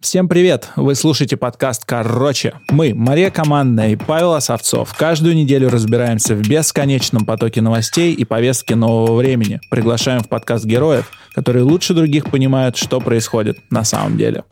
Всем привет! Вы слушаете подкаст «Короче». Мы, Мария Командная и Павел Осовцов, каждую неделю разбираемся в бесконечном потоке новостей и повестки нового времени. Приглашаем в подкаст героев, которые лучше других понимают, что происходит на самом деле.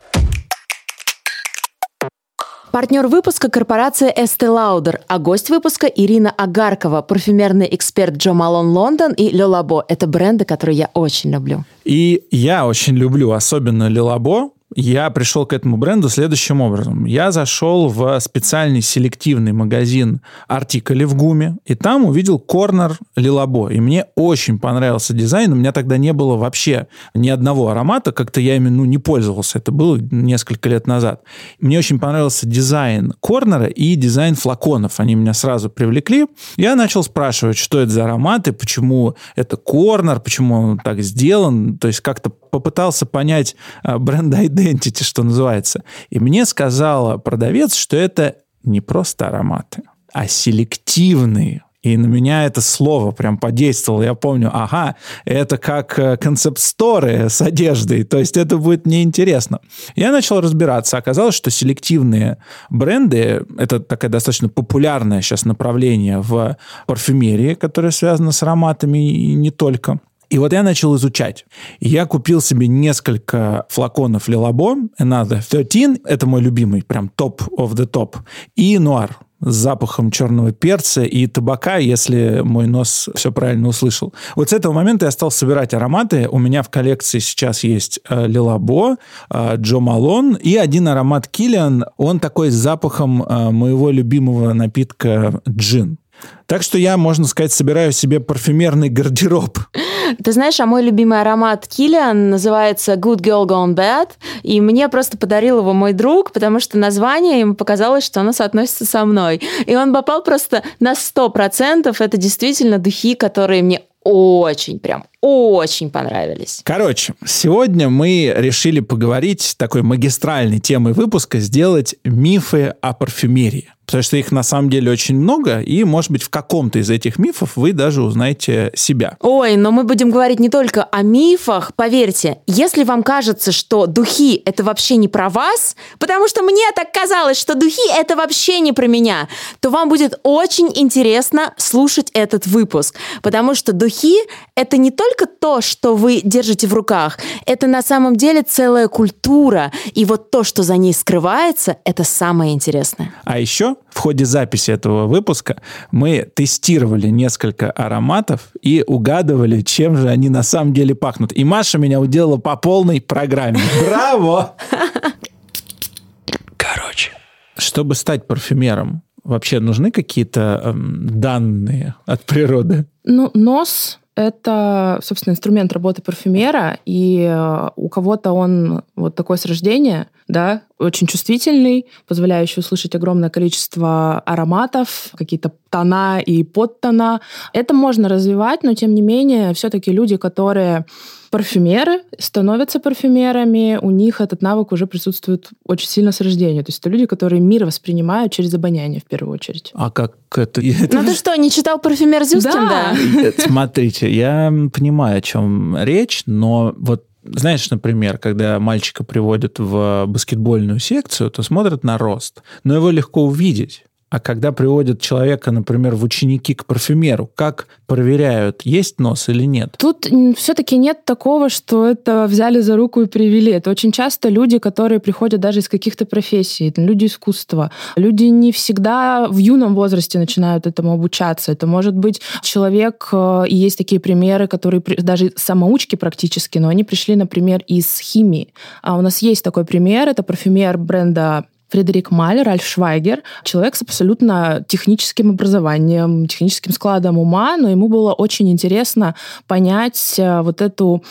Партнер выпуска – корпорация Estee Lauder, а гость выпуска – Ирина Агаркова, парфюмерный эксперт Джо Малон Лондон и Лелабо. Это бренды, которые я очень люблю. И я очень люблю, особенно Лилабо, я пришел к этому бренду следующим образом. Я зашел в специальный селективный магазин артикали в ГУМе, и там увидел корнер Лилабо. И мне очень понравился дизайн. У меня тогда не было вообще ни одного аромата, как-то я ими ну, не пользовался. Это было несколько лет назад. Мне очень понравился дизайн корнера и дизайн флаконов. Они меня сразу привлекли. Я начал спрашивать, что это за ароматы, почему это корнер, почему он так сделан. То есть как-то попытался понять а, бренд identity, что называется. И мне сказала продавец, что это не просто ароматы, а селективные и на меня это слово прям подействовало. Я помню, ага, это как э, концепт-сторы с одеждой, то есть это будет неинтересно. Я начал разбираться. Оказалось, что селективные бренды — это такое достаточно популярное сейчас направление в парфюмерии, которое связано с ароматами и не только. И вот я начал изучать. Я купил себе несколько флаконов Лилабо, Another 13, это мой любимый, прям топ of the top, и Нуар с запахом черного перца и табака, если мой нос все правильно услышал. Вот с этого момента я стал собирать ароматы. У меня в коллекции сейчас есть э, Лилабо, э, Джо Малон и один аромат Киллиан. Он такой с запахом э, моего любимого напитка джин. Так что я, можно сказать, собираю себе парфюмерный гардероб. Ты знаешь, а мой любимый аромат Киллиан называется Good Girl Gone Bad, и мне просто подарил его мой друг, потому что название ему показалось, что оно соотносится со мной. И он попал просто на 100%. Это действительно духи, которые мне очень, прям очень понравились. Короче, сегодня мы решили поговорить такой магистральной темой выпуска, сделать мифы о парфюмерии. Потому что их на самом деле очень много, и, может быть, в каком-то из этих мифов вы даже узнаете себя. Ой, но мы будем говорить не только о мифах. Поверьте, если вам кажется, что духи — это вообще не про вас, потому что мне так казалось, что духи — это вообще не про меня, то вам будет очень интересно слушать этот выпуск. Потому что духи — это не только то, что вы держите в руках, это на самом деле целая культура. И вот то, что за ней скрывается, это самое интересное. А еще в ходе записи этого выпуска мы тестировали несколько ароматов и угадывали, чем же они на самом деле пахнут. И Маша меня уделала по полной программе. Браво! Короче. Чтобы стать парфюмером, вообще нужны какие-то эм, данные от природы? Ну, нос это, собственно, инструмент работы парфюмера, и э, у кого-то он вот такой с рождения, да, очень чувствительный, позволяющий услышать огромное количество ароматов, какие-то тона и подтона. Это можно развивать, но тем не менее, все-таки люди, которые парфюмеры, становятся парфюмерами, у них этот навык уже присутствует очень сильно с рождения. То есть это люди, которые мир воспринимают через обоняние в первую очередь. А как это? Ну ты что, не читал «Парфюмер Зюстин»? Да. Смотрите, я понимаю, о чем речь, но вот знаешь, например, когда мальчика приводят в баскетбольную секцию, то смотрят на рост, но его легко увидеть. А когда приводят человека, например, в ученики к парфюмеру, как проверяют, есть нос или нет? Тут все-таки нет такого, что это взяли за руку и привели. Это очень часто люди, которые приходят даже из каких-то профессий, люди искусства. Люди не всегда в юном возрасте начинают этому обучаться. Это может быть человек, э, и есть такие примеры, которые даже самоучки практически, но они пришли, например, из химии. А у нас есть такой пример, это парфюмер бренда Фредерик Маль, Ральф Швайгер, человек с абсолютно техническим образованием, техническим складом ума, но ему было очень интересно понять э, вот эту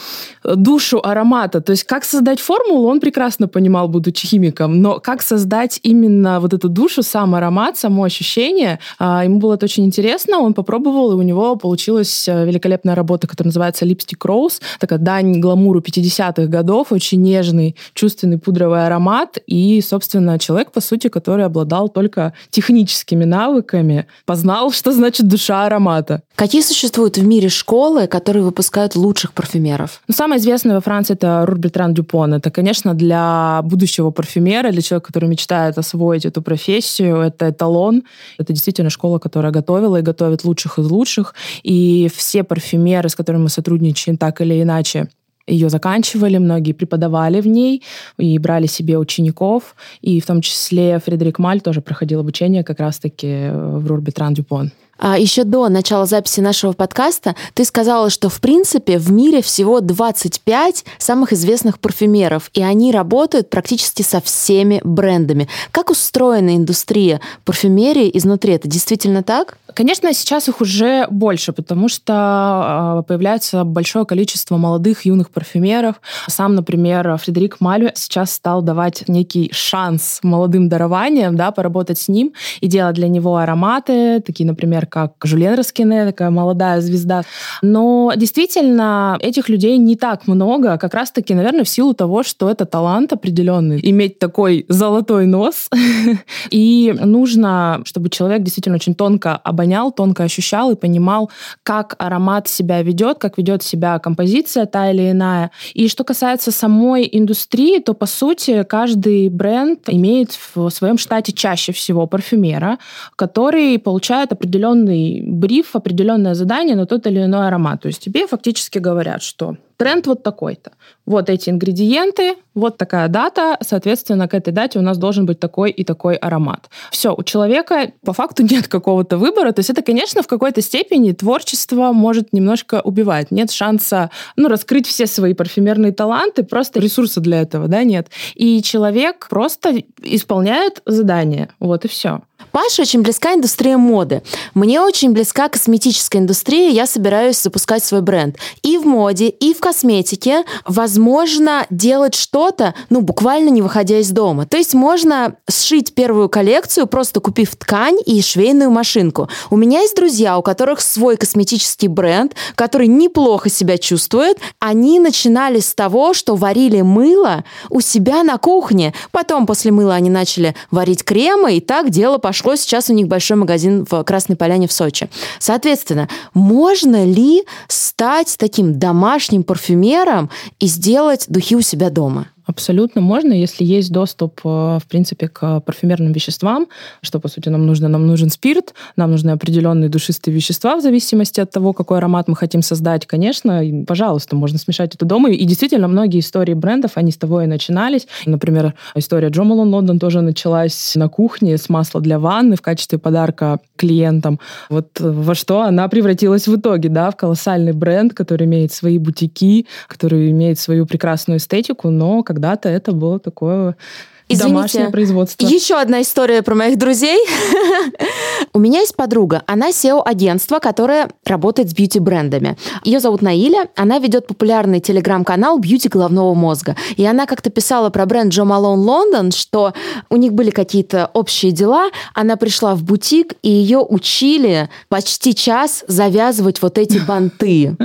душу аромата. То есть как создать формулу, он прекрасно понимал, будучи химиком, но как создать именно вот эту душу, сам аромат, само ощущение, а, ему было это очень интересно, он попробовал, и у него получилась э, великолепная работа, которая называется Lipstick Rose, такая дань гламуру 50-х годов, очень нежный, чувственный пудровый аромат, и, собственно, человек, по сути, который обладал только техническими навыками, познал, что значит душа аромата. Какие существуют в мире школы, которые выпускают лучших парфюмеров? Ну, самое известное во Франции это Рурбитран Дюпон. Это, конечно, для будущего парфюмера, для человека, который мечтает освоить эту профессию, это эталон. Это действительно школа, которая готовила и готовит лучших из лучших. И все парфюмеры, с которыми мы сотрудничаем так или иначе, ее заканчивали, многие преподавали в ней и брали себе учеников. И в том числе Фредерик Маль тоже проходил обучение как раз-таки в Рурбитран Дюпон. А еще до начала записи нашего подкаста ты сказала, что в принципе в мире всего 25 самых известных парфюмеров, и они работают практически со всеми брендами. Как устроена индустрия парфюмерии изнутри? Это действительно так? Конечно, сейчас их уже больше, потому что а, появляется большое количество молодых юных парфюмеров. Сам, например, Фредерик Малю сейчас стал давать некий шанс молодым дарованиям, да, поработать с ним и делать для него ароматы, такие, например, как Жюлен Раскине, такая молодая звезда. Но действительно, этих людей не так много, как раз-таки, наверное, в силу того, что это талант определенный, иметь такой золотой нос. И нужно, чтобы человек действительно очень тонко обонял, тонко ощущал и понимал, как аромат себя ведет, как ведет себя композиция та или иная. И что касается самой индустрии, то, по сути, каждый бренд имеет в своем штате чаще всего парфюмера, который получает определенный определенный бриф, определенное задание на тот или иной аромат. То есть тебе фактически говорят, что тренд вот такой-то. Вот эти ингредиенты, вот такая дата, соответственно, к этой дате у нас должен быть такой и такой аромат. Все, у человека по факту нет какого-то выбора. То есть это, конечно, в какой-то степени творчество может немножко убивать. Нет шанса ну, раскрыть все свои парфюмерные таланты, просто ресурса для этого да, нет. И человек просто исполняет задание. Вот и все. Паше очень близка индустрия моды. Мне очень близка косметическая индустрия. Я собираюсь запускать свой бренд. И в моде, и в косметике возможно делать что-то, ну, буквально не выходя из дома. То есть можно сшить первую коллекцию, просто купив ткань и швейную машинку. У меня есть друзья, у которых свой косметический бренд, который неплохо себя чувствует. Они начинали с того, что варили мыло у себя на кухне. Потом после мыла они начали варить кремы, и так дело пошло. Сейчас у них большой магазин в Красной Поляне в Сочи. Соответственно, можно ли стать таким домашним парфюмером и сделать духи у себя дома? Абсолютно можно, если есть доступ, э, в принципе, к парфюмерным веществам, что, по сути, нам нужно. Нам нужен спирт, нам нужны определенные душистые вещества в зависимости от того, какой аромат мы хотим создать. Конечно, пожалуйста, можно смешать это дома. И действительно, многие истории брендов, они с того и начинались. Например, история Джо Малон Лондон тоже началась на кухне с масла для ванны в качестве подарка клиентам. Вот во что она превратилась в итоге, да, в колоссальный бренд, который имеет свои бутики, который имеет свою прекрасную эстетику, но как когда-то это было такое Извините, домашнее производство. Еще одна история про моих друзей. У меня есть подруга, она SEO агентства, которое работает с бьюти-брендами. Ее зовут Наиля, она ведет популярный телеграм-канал «Бьюти головного мозга». И она как-то писала про бренд Джо Малон Лондон, что у них были какие-то общие дела, она пришла в бутик, и ее учили почти час завязывать вот эти банты.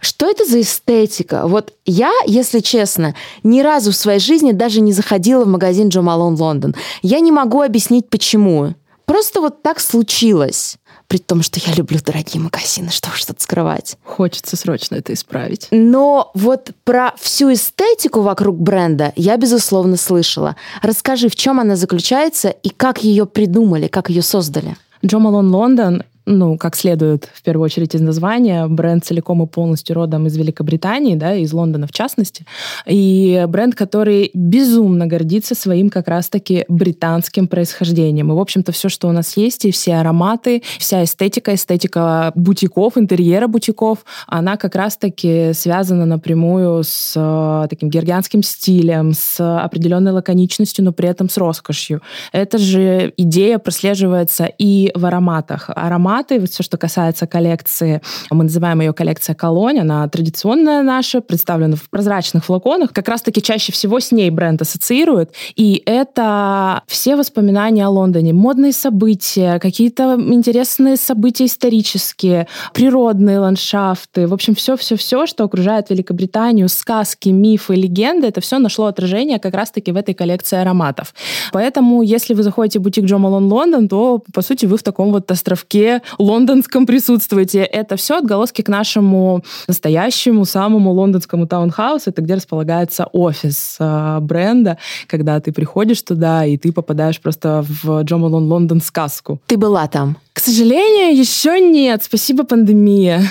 Что это за эстетика? Вот я, если честно, ни разу в своей жизни даже не заходила в магазин Джо Малон Лондон. Я не могу объяснить, почему. Просто вот так случилось. При том, что я люблю дорогие магазины, что уж тут скрывать. Хочется срочно это исправить. Но вот про всю эстетику вокруг бренда я, безусловно, слышала. Расскажи, в чем она заключается и как ее придумали, как ее создали? Джо Малон Лондон ну, как следует, в первую очередь, из названия, бренд целиком и полностью родом из Великобритании, да, из Лондона в частности. И бренд, который безумно гордится своим как раз-таки британским происхождением. И, в общем-то, все, что у нас есть, и все ароматы, вся эстетика, эстетика бутиков, интерьера бутиков, она как раз-таки связана напрямую с э, таким гергианским стилем, с определенной лаконичностью, но при этом с роскошью. Эта же идея прослеживается и в ароматах. Аромат ароматы. Все, что касается коллекции, мы называем ее коллекция колонь. Она традиционная наша, представлена в прозрачных флаконах. Как раз-таки чаще всего с ней бренд ассоциирует. И это все воспоминания о Лондоне, модные события, какие-то интересные события исторические, природные ландшафты. В общем, все-все-все, что окружает Великобританию, сказки, мифы, легенды, это все нашло отражение как раз-таки в этой коллекции ароматов. Поэтому, если вы заходите в бутик Джо Малон Лондон, то, по сути, вы в таком вот островке лондонском присутствуете. Это все отголоски к нашему настоящему, самому лондонскому таунхаусу. Это где располагается офис э, бренда, когда ты приходишь туда, и ты попадаешь просто в Джо Малон Лондон сказку. Ты была там? К сожалению, еще нет. Спасибо, пандемия.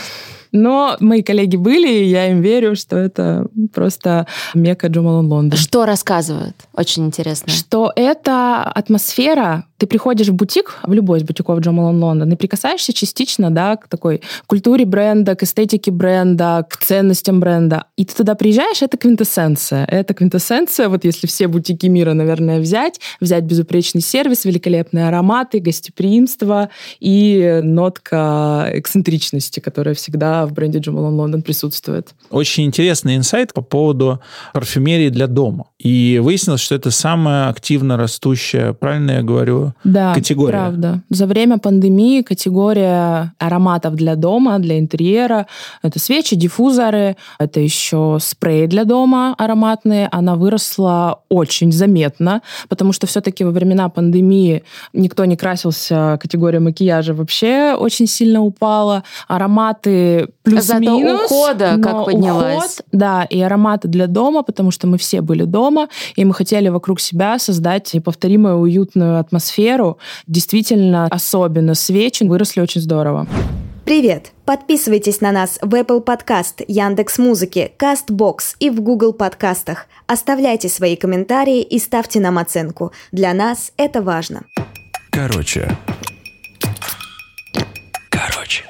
Но мои коллеги были, и я им верю, что это просто мека Джумалон Лондон. Что рассказывают? Очень интересно. Что это атмосфера ты приходишь в бутик, в любой из бутиков Джо Малон Лондон, и прикасаешься частично, да, к такой культуре бренда, к эстетике бренда, к ценностям бренда. И ты туда приезжаешь, это квинтэссенция. Это квинтэссенция, вот если все бутики мира, наверное, взять, взять безупречный сервис, великолепные ароматы, гостеприимство и нотка эксцентричности, которая всегда в бренде Джо Малон Лондон присутствует. Очень интересный инсайт по поводу парфюмерии для дома. И выяснилось, что это самая активно растущая, правильно я говорю, да, категория. правда. За время пандемии категория ароматов для дома, для интерьера, это свечи, диффузоры, это еще спреи для дома ароматные, она выросла очень заметно, потому что все-таки во времена пандемии никто не красился, категория макияжа вообще очень сильно упала, ароматы плюс-минус. Зато ухода как поднялась. Уход, да, и ароматы для дома, потому что мы все были дома, и мы хотели вокруг себя создать неповторимую уютную атмосферу атмосферу. Действительно, особенно свечи выросли очень здорово. Привет! Подписывайтесь на нас в Apple Podcast, Яндекс Музыки, Castbox и в Google подкастах. Оставляйте свои комментарии и ставьте нам оценку. Для нас это важно. Короче. Короче.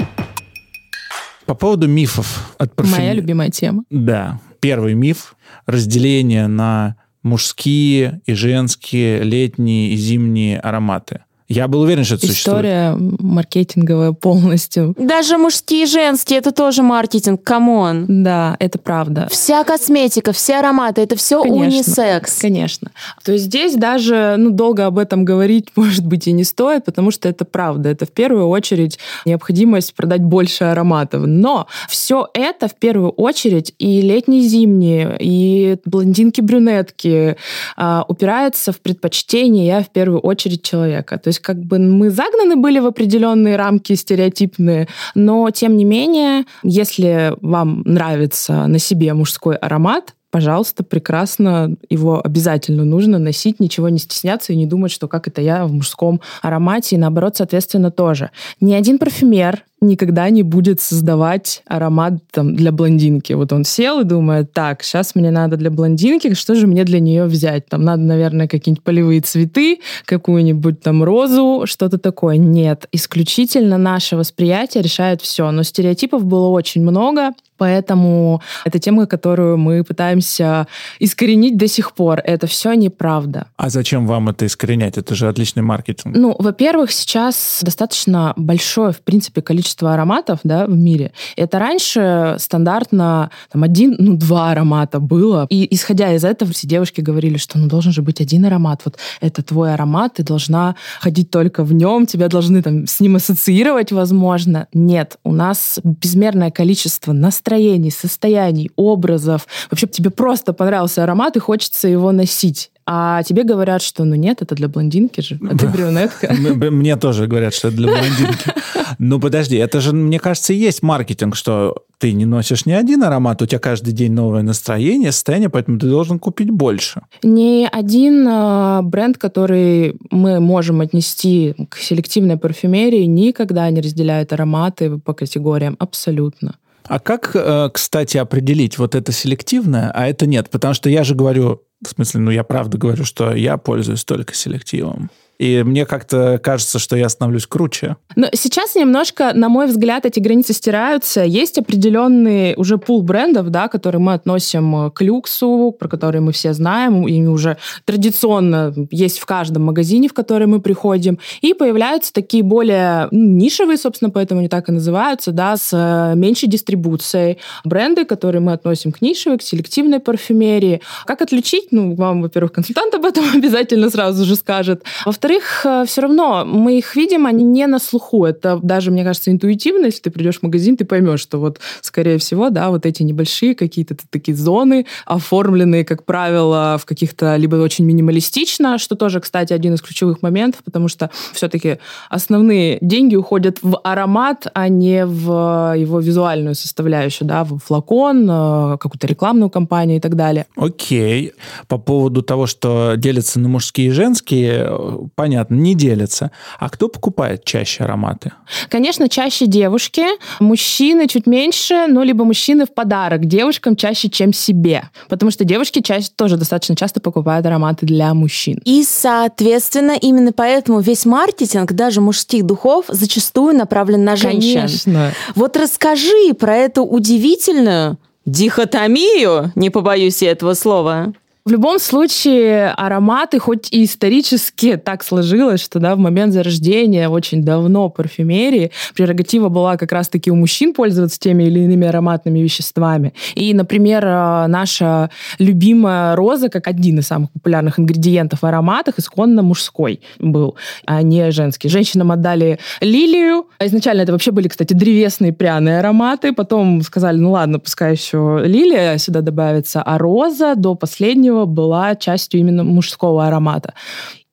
По поводу мифов от парфюм... Моя любимая тема. Да. Первый миф – разделение на мужские и женские летние и зимние ароматы. Я был уверен, что это История существует. маркетинговая полностью. Даже мужские и женские, это тоже маркетинг, come on. Да, это правда. Вся косметика, все ароматы, это все Конечно, унисекс. Конечно. То есть здесь даже ну, долго об этом говорить, может быть, и не стоит, потому что это правда. Это в первую очередь необходимость продать больше ароматов. Но все это в первую очередь и летние, зимние, и блондинки-брюнетки а, упирается в предпочтение я в первую очередь человека. То есть есть как бы мы загнаны были в определенные рамки стереотипные, но тем не менее, если вам нравится на себе мужской аромат, пожалуйста, прекрасно, его обязательно нужно носить, ничего не стесняться и не думать, что как это я в мужском аромате, и наоборот, соответственно, тоже. Ни один парфюмер никогда не будет создавать аромат там, для блондинки. Вот он сел и думает, так, сейчас мне надо для блондинки, что же мне для нее взять? Там надо, наверное, какие-нибудь полевые цветы, какую-нибудь там розу, что-то такое. Нет, исключительно наше восприятие решает все. Но стереотипов было очень много, Поэтому это тема, которую мы пытаемся искоренить до сих пор. Это все неправда. А зачем вам это искоренять? Это же отличный маркетинг. Ну, во-первых, сейчас достаточно большое, в принципе, количество ароматов да, в мире. Это раньше стандартно там, один, ну, два аромата было. И исходя из этого, все девушки говорили, что ну, должен же быть один аромат. Вот это твой аромат, ты должна ходить только в нем, тебя должны там с ним ассоциировать, возможно. Нет, у нас безмерное количество настроений настроений, состояний, образов. Вообще тебе просто понравился аромат, и хочется его носить. А тебе говорят, что ну нет, это для блондинки же, а ты брюнетка. Мне тоже говорят, что это для блондинки. Ну подожди, это же, мне кажется, и есть маркетинг, что ты не носишь ни один аромат, у тебя каждый день новое настроение, состояние, поэтому ты должен купить больше. Ни один э, бренд, который мы можем отнести к селективной парфюмерии, никогда не разделяет ароматы по категориям. Абсолютно. А как, э, кстати, определить вот это селективное, а это нет? Потому что я же говорю, в смысле, ну я правда говорю, что я пользуюсь только селективом. и мне как-то кажется, что я становлюсь круче. Но сейчас немножко, на мой взгляд, эти границы стираются. Есть определенный уже пул брендов, да, которые мы относим к люксу, про которые мы все знаем, и уже традиционно есть в каждом магазине, в который мы приходим. И появляются такие более ну, нишевые, собственно, поэтому они так и называются, да, с э, меньшей дистрибуцией. Бренды, которые мы относим к нишевой, к селективной парфюмерии. Как отличить? Ну, вам, во-первых, консультант об этом обязательно сразу же скажет. Во-вторых, э, все равно мы их видим, они не на слуху. Это даже, мне кажется, интуитивно. Если ты придешь в магазин, ты поймешь, что вот, скорее всего, да, вот эти небольшие какие-то такие зоны, оформленные, как правило, в каких-то либо очень минималистично, что тоже, кстати, один из ключевых моментов, потому что все-таки основные деньги уходят в аромат, а не в его визуальную составляющую, да, в флакон, э, какую-то рекламную кампанию и так далее. Окей. По поводу того, что делятся на мужские и женские, понятно, не делятся. А кто покупает чаще ароматы? Конечно, чаще девушки, мужчины чуть меньше, но либо мужчины в подарок девушкам чаще, чем себе. Потому что девушки чаще тоже достаточно часто покупают ароматы для мужчин. И, соответственно, именно поэтому весь маркетинг даже мужских духов зачастую направлен на женщин. Конечно. Вот расскажи про эту удивительную дихотомию, не побоюсь я этого слова. В любом случае, ароматы, хоть и исторически так сложилось, что да, в момент зарождения очень давно парфюмерии прерогатива была как раз-таки у мужчин пользоваться теми или иными ароматными веществами. И, например, э, наша любимая роза, как один из самых популярных ингредиентов в ароматах, исконно мужской был, а не женский. Женщинам отдали лилию. Изначально это вообще были, кстати, древесные пряные ароматы. Потом сказали, ну ладно, пускай еще лилия сюда добавится, а роза до последнего была частью именно мужского аромата.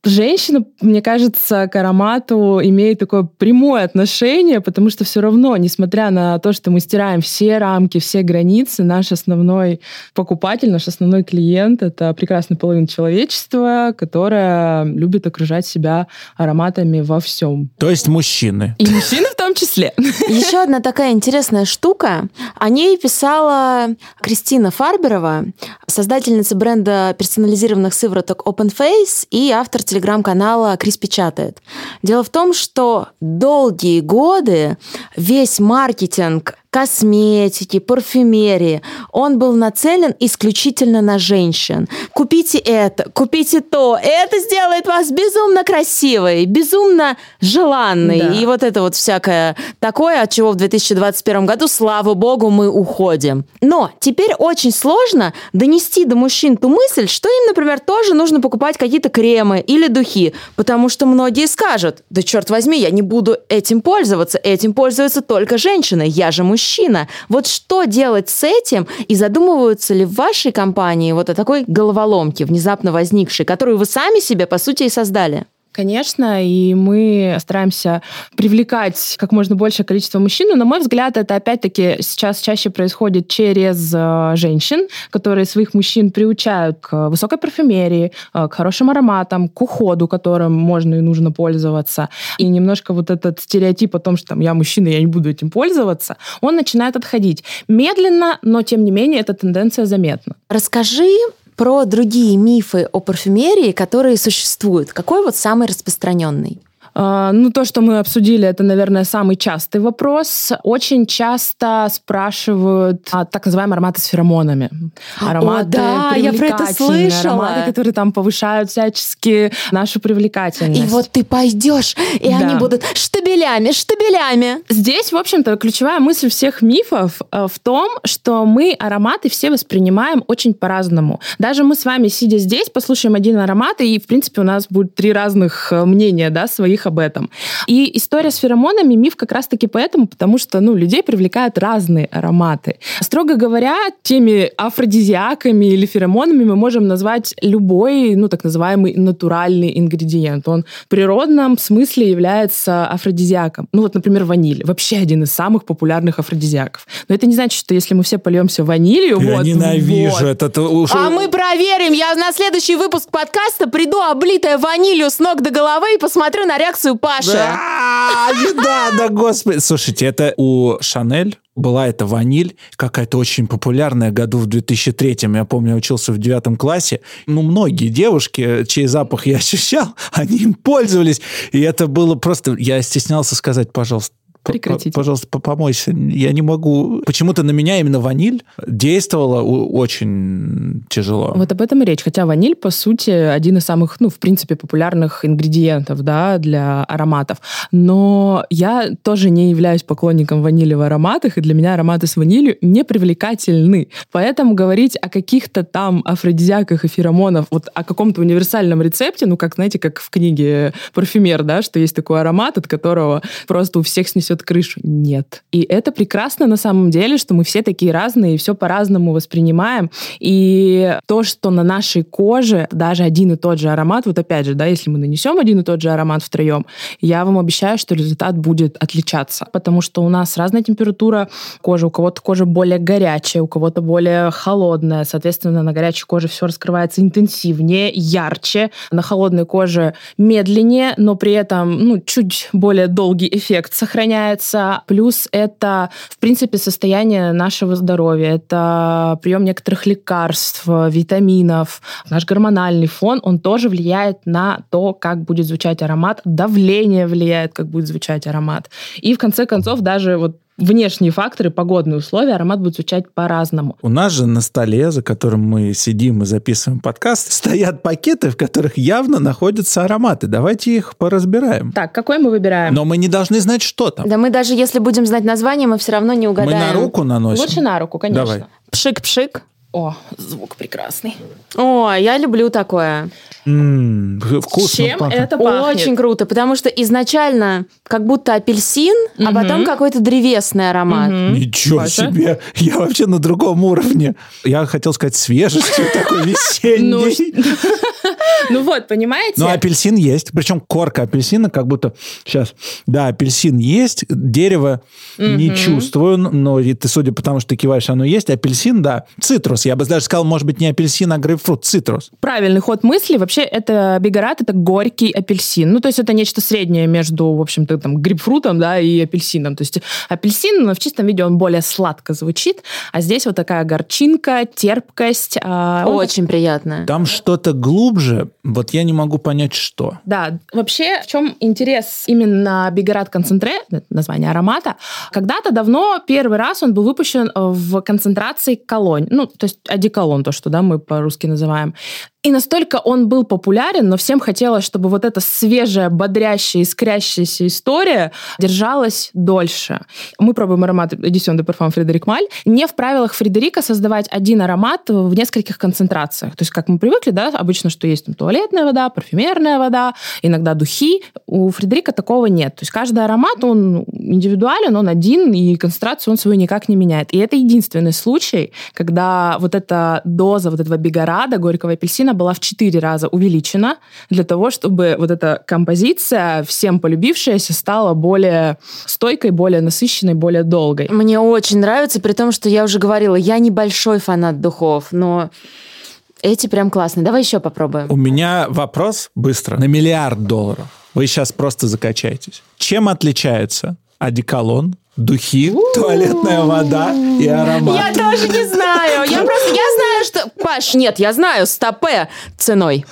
Женщина, мне кажется, к аромату имеет такое прямое отношение, потому что все равно, несмотря на то, что мы стираем все рамки, все границы, наш основной покупатель, наш основной клиент — это прекрасная половина человечества, которая любит окружать себя ароматами во всем. То есть мужчины. И мужчины в том числе. Еще одна такая интересная штука. О ней писала Кристина Фарберова, создательница бренда персонализированных сывороток Open Face и автор телеграм-канала «Крис печатает». Дело в том, что долгие годы весь маркетинг косметики, парфюмерии. Он был нацелен исключительно на женщин. Купите это, купите то. Это сделает вас безумно красивой, безумно желанной. Да. И вот это вот всякое такое, от чего в 2021 году, слава богу, мы уходим. Но теперь очень сложно донести до мужчин ту мысль, что им, например, тоже нужно покупать какие-то кремы или духи, потому что многие скажут, да черт возьми, я не буду этим пользоваться, этим пользуются только женщины, я же мужчина. Вот что делать с этим, и задумываются ли в вашей компании вот о такой головоломке, внезапно возникшей, которую вы сами себе, по сути, и создали? Конечно, и мы стараемся привлекать как можно большее количество мужчин, но, на мой взгляд, это опять-таки сейчас чаще происходит через э, женщин, которые своих мужчин приучают к высокой парфюмерии, э, к хорошим ароматам, к уходу, которым можно и нужно пользоваться. И немножко вот этот стереотип о том, что там, я мужчина, я не буду этим пользоваться, он начинает отходить. Медленно, но тем не менее эта тенденция заметна. Расскажи про другие мифы о парфюмерии, которые существуют. Какой вот самый распространенный? А, Ну, то, что мы обсудили, это, наверное, самый частый вопрос. Очень часто спрашивают а, так называемые ароматы с феромонами. Ароматы да, я про это привлекательные, слышала. Ароматы, которые там повышают всячески нашу привлекательность. И вот ты пойдешь, и Да. они будут штабелями, штабелями. Здесь, в общем-то, ключевая мысль всех мифов э, в том, что мы ароматы все воспринимаем очень по-разному. Даже мы с вами, сидя здесь, послушаем один аромат, и, в принципе, у нас будет три разных э, мнения, да, своих об этом. И история с феромонами миф как раз-таки поэтому, потому что, ну, людей привлекают разные ароматы. Строго говоря, теми афродизиаками или феромонами мы можем назвать любой, ну, так называемый натуральный ингредиент. Он в природном смысле является афродизиаком. Ну, вот, например, ваниль. Вообще один из самых популярных афродизиаков. Но это не значит, что если мы все польемся ванилью, Я вот, ненавижу вот, это. это уж- А мы проверим. Я на следующий выпуск подкаста приду, облитая ванилью с ног до головы, и посмотрю на реакцию реакцию Паши. А, не надо, господи. Слушайте, это у Шанель была эта ваниль, какая-то очень популярная году в 2003 Я помню, я учился в девятом классе. Ну, многие девушки, чей запах я ощущал, они им пользовались. И это было просто... Я стеснялся сказать, пожалуйста, Прекратите. Пожалуйста, по- помойся. Я не могу... Почему-то на меня именно ваниль действовала очень тяжело. Вот об этом и речь. Хотя ваниль, по сути, один из самых, ну, в принципе, популярных ингредиентов, да, для ароматов. Но я тоже не являюсь поклонником ванили в ароматах, и для меня ароматы с ванилью не привлекательны. Поэтому говорить о каких-то там афродизиаках и феромонах, вот о каком-то универсальном рецепте, ну, как, знаете, как в книге «Парфюмер», да, что есть такой аромат, от которого просто у всех снесет крышу. Нет. И это прекрасно на самом деле, что мы все такие разные, и все по-разному воспринимаем. И то, что на нашей коже даже один и тот же аромат, вот опять же, да, если мы нанесем один и тот же аромат втроем, я вам обещаю, что результат будет отличаться, потому что у нас разная температура кожи, у кого-то кожа более горячая, у кого-то более холодная, соответственно, на горячей коже все раскрывается интенсивнее, ярче, на холодной коже медленнее, но при этом, ну, чуть более долгий эффект сохраняется. Плюс это, в принципе, состояние нашего здоровья, это прием некоторых лекарств, витаминов, наш гормональный фон, он тоже влияет на то, как будет звучать аромат, давление влияет, как будет звучать аромат. И в конце концов даже вот внешние факторы, погодные условия, аромат будет звучать по-разному. У нас же на столе, за которым мы сидим и записываем подкаст, стоят пакеты, в которых явно находятся ароматы. Давайте их поразбираем. Так, какой мы выбираем? Но мы не должны знать, что там. Да мы даже если будем знать название, мы все равно не мы угадаем. на руку наносим. Лучше на руку, конечно. Давай. Пшик-пшик. О, звук прекрасный. О, я люблю такое. М, вкусно. Чем пахнет. это пахнет? Очень круто, потому что изначально как будто апельсин, а потом какой-то древесный аромат. Ничего Паша? себе! Я вообще на другом уровне. Я хотел сказать свежестью, такой весенний. Ну вот, понимаете? Но апельсин есть. Причем корка апельсина как будто... Сейчас. Да, апельсин есть. Дерево не чувствую. Но ты, судя по тому, что ты киваешь, оно есть. Апельсин, да. Цитрус. Я бы даже сказал, может быть, не апельсин, а грейпфрут. Цитрус. Правильный ход мысли. Вообще, это бигорат, это горький апельсин. Ну, то есть это нечто среднее между, в общем-то, там, грейпфрутом, да, и апельсином. То есть апельсин в чистом виде, он более сладко звучит, а здесь вот такая горчинка, терпкость. а, он Очень приятно. Там что-то глубже. Вот я не могу понять, что. Да, вообще, в чем интерес именно Бигорат Концентре, название аромата, когда-то давно первый раз он был выпущен в концентрации колонь, ну, то есть одеколон, то, что да, мы по-русски называем. И настолько он был популярен, но всем хотелось, чтобы вот эта свежая, бодрящая, искрящаяся история держалась дольше. Мы пробуем аромат Edition de Parfum Фредерик Маль. Не в правилах Фредерика создавать один аромат в нескольких концентрациях. То есть, как мы привыкли, да, обычно, что есть там туалетная вода, парфюмерная вода, иногда духи. У Фредерика такого нет. То есть, каждый аромат, он индивидуален, он один, и концентрацию он свою никак не меняет. И это единственный случай, когда вот эта доза вот этого бигорада, горького апельсина, была в 4 раза увеличена для того, чтобы вот эта композиция, всем полюбившаяся, стала более стойкой, более насыщенной, более долгой. Мне очень нравится, при том, что я уже говорила, я небольшой фанат духов, но эти прям классные. Давай еще попробуем. У меня вопрос быстро. На миллиард долларов. Вы сейчас просто закачаетесь. Чем отличается одеколон, духи, туалетная вода и аромат? Я тоже не знаю. Я просто, я знаю, что... Паш, нет, я знаю, стопе ценой.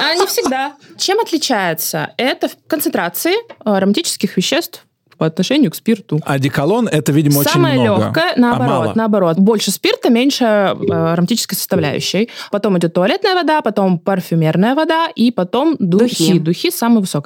А не всегда. Чем отличается? Это в концентрации э, ароматических веществ по отношению к спирту. Одеколон это, видимо, Самое очень много. легкое, а наоборот, мало. наоборот. Больше спирта, меньше э, ароматической составляющей. Потом идет туалетная вода, потом парфюмерная вода, и потом духи. Духи. Духи То есть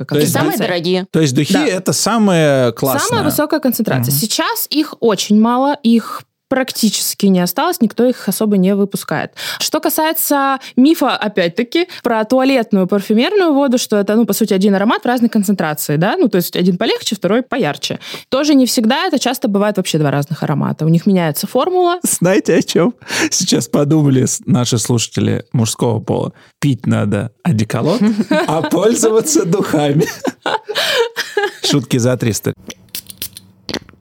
концентрации. Самые дорогие. То есть духи Да. это самое классное. Самая высокая концентрация. Сейчас их очень мало, их практически не осталось, никто их особо не выпускает. Что касается мифа, опять-таки, про туалетную парфюмерную воду, что это, ну, по сути, один аромат в разной концентрации, да, ну, то есть один полегче, второй поярче. Тоже не всегда, это часто бывает вообще два разных аромата. У них меняется формула, Знаете, о чем сейчас подумали наши слушатели мужского пола? Пить надо одеколон, а пользоваться духами. Шутки за 300.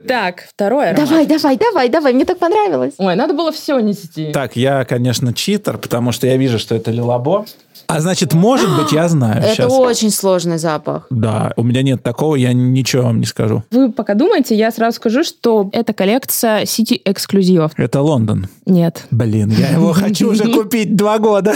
Так, второй аромат. Давай, давай, давай, давай, мне так понравилось. Ой, надо было все нести. Так, я, конечно, читер, потому что я вижу, что это лилабо. А значит, может быть, я знаю Это сейчас. очень сложный запах. Да, у меня нет такого, я ничего вам не скажу. Вы пока думаете, я сразу скажу, что это коллекция City эксклюзивов. Это Лондон. Нет, Блин, я его хочу уже купить два года.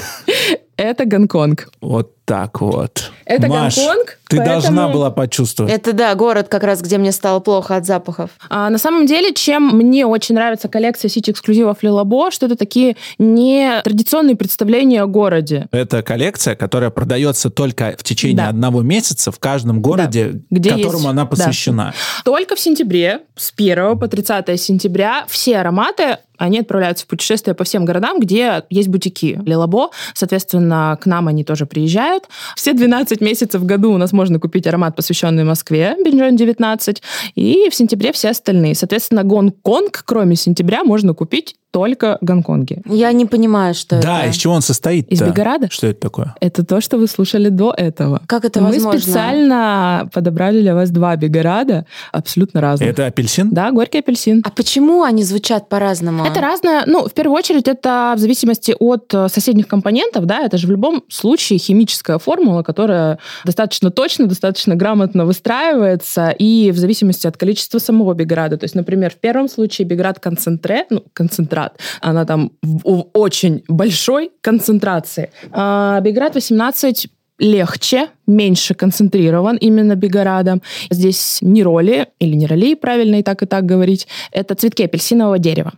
Это Гонконг. Вот так вот. Это Маш, Гонконг, ты поэтому- должна была почувствовать. Это, да, город как раз, где мне стало плохо от запахов. А, на самом деле, чем мне очень нравится коллекция City эксклюзивов Лилабо, что это такие не традиционные представления о городе. Это коллекция, которая продается только в течение Да. одного месяца в каждом городе, Где которому есть- она да. посвящена. Только в сентябре, с 1 по 30 сентября, все ароматы они отправляются в путешествие по всем городам, где есть бутики Лилабо. Соответственно, к нам они тоже приезжают. Все 12 месяцев в году у нас можно купить аромат, посвященный Москве, Бенжон 19. И в сентябре все остальные. Соответственно, Гонконг, кроме сентября, можно купить только Гонконге. Я не понимаю, что Да, это. из чего он состоит? Из Бигорада? Что это такое? Это то, что вы слушали до этого. Как это Мы возможно? специально подобрали для вас два Бигорада, абсолютно разных. Это апельсин? Да, горький апельсин. А почему они звучат по-разному? Это разное. Ну, в первую очередь, это в зависимости от э, соседних компонентов, да, это же в любом случае химическая формула, которая достаточно точно, достаточно грамотно выстраивается, и в зависимости от количества самого биграда. То есть, например, в первом случае биград концентре, ну, концентрат, она там в очень большой концентрации. А биград 18 легче, меньше концентрирован именно бигорадом. Здесь нероли, или нероли, правильно и так, и так говорить, это цветки апельсинового дерева.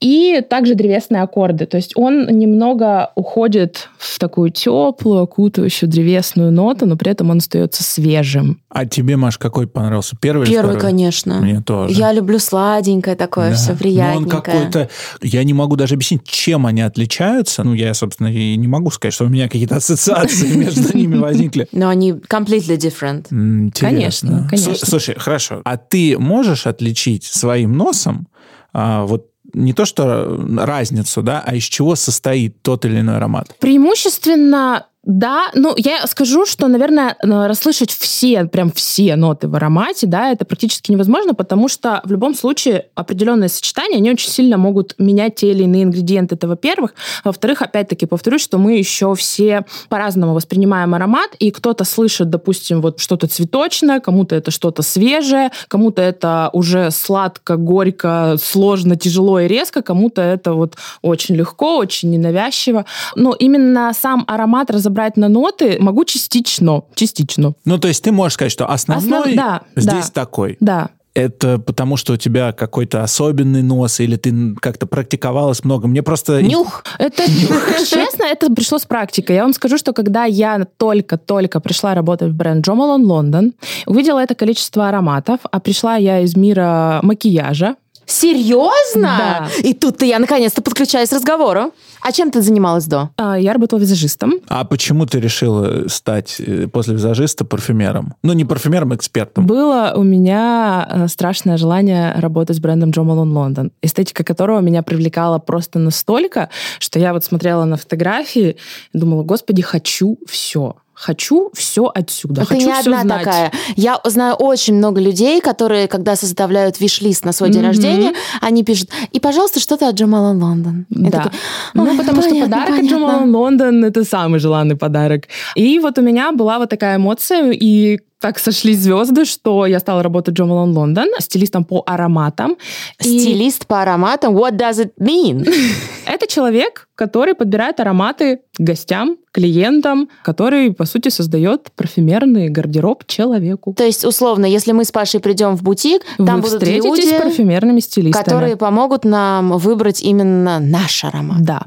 И также древесные аккорды. То есть он немного уходит в такую теплую, окутывающую древесную ноту, но при этом он остается свежим. А тебе, Маш, какой понравился? Первый или Первый, второй? конечно. Мне тоже. Я люблю сладенькое такое, Да. все Но он приятненькое. какой-то... Я не могу даже объяснить, чем они отличаются. Ну, я, собственно, и не могу сказать, что у меня какие-то ассоциации между ними возникли. Но они completely different. Интересно. Конечно, конечно. Слу- Слушай, хорошо. А ты можешь отличить своим носом а, вот не то что разницу, да, а из чего состоит тот или иной аромат? Преимущественно да, ну я скажу, что, наверное, э, расслышать все, прям все ноты в аромате, да, это практически невозможно, потому что в любом случае определенные сочетания, они очень сильно могут менять те или иные ингредиенты, это во-первых. Во-вторых, опять-таки повторюсь, что мы еще все по-разному воспринимаем аромат, и кто-то слышит, допустим, вот что-то цветочное, кому-то это что-то свежее, кому-то это уже сладко, горько, сложно, тяжело и резко, кому-то это вот очень легко, очень ненавязчиво. Но именно сам аромат разобрать на ноты могу частично, частично. Ну, то есть ты можешь сказать, что основной Основ- да, здесь да. такой. Да. Это потому, что у тебя какой-то особенный нос, или ты как-то практиковалась много. Мне просто... Нюх. Это, честно, это пришло с практикой. Я вам скажу, что когда я только-только пришла работать в бренд Jo Malone London, увидела это количество ароматов, а пришла я из мира макияжа, Серьезно? Да. И тут-то я наконец-то подключаюсь к разговору. А чем ты занималась до? а, я работала визажистом. А почему ты решила стать э, после визажиста парфюмером? Ну, не парфюмером, а экспертом. Было у меня э, страшное желание работать с брендом Jo Malone London, эстетика которого меня привлекала просто настолько, что я вот смотрела на фотографии и думала, господи, хочу все. Хочу все отсюда. Но ты хочу не все одна знать. такая. Я знаю очень много людей, которые, когда составляют виш-лист на свой день Мгм. рождения, они пишут, и, пожалуйста, что-то от Джамала Лондон. Я Да. такая, Ну, «Ой, потому что понятно, подарок от понятно». Джамала Лондон это самый желанный подарок. И вот у меня была вот такая эмоция, и так сошлись звезды, что я стала работать Джо Малон Лондон, стилистом по ароматам. И Стилист по ароматам, what does it mean? это человек, который подбирает ароматы гостям, клиентам, который, по сути, создает парфюмерный гардероб человеку. То есть, условно, если мы с Пашей придем в бутик, там будут встретитесь с люди, парфюмерными стилистами. которые помогут нам выбрать именно наш аромат. Да.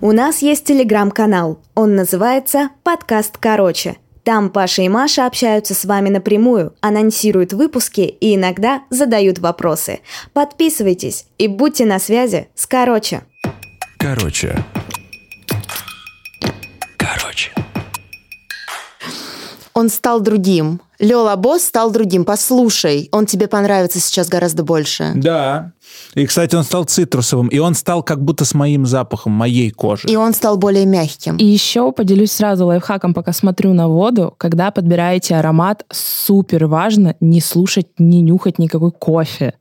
У нас есть телеграм-канал. Он называется «Подкаст короче». Там Паша и Маша общаются с вами напрямую, анонсируют выпуски и иногда задают вопросы. Подписывайтесь и будьте на связи с короче. Короче. Короче. Он стал другим. Лёла Босс стал другим. Послушай, он тебе понравится сейчас гораздо больше. Да. И, кстати, он стал цитрусовым, и он стал как будто с моим запахом, моей кожи. И он стал более мягким. И еще поделюсь сразу лайфхаком, пока смотрю на воду. Когда подбираете аромат, супер важно не слушать, не нюхать никакой кофе.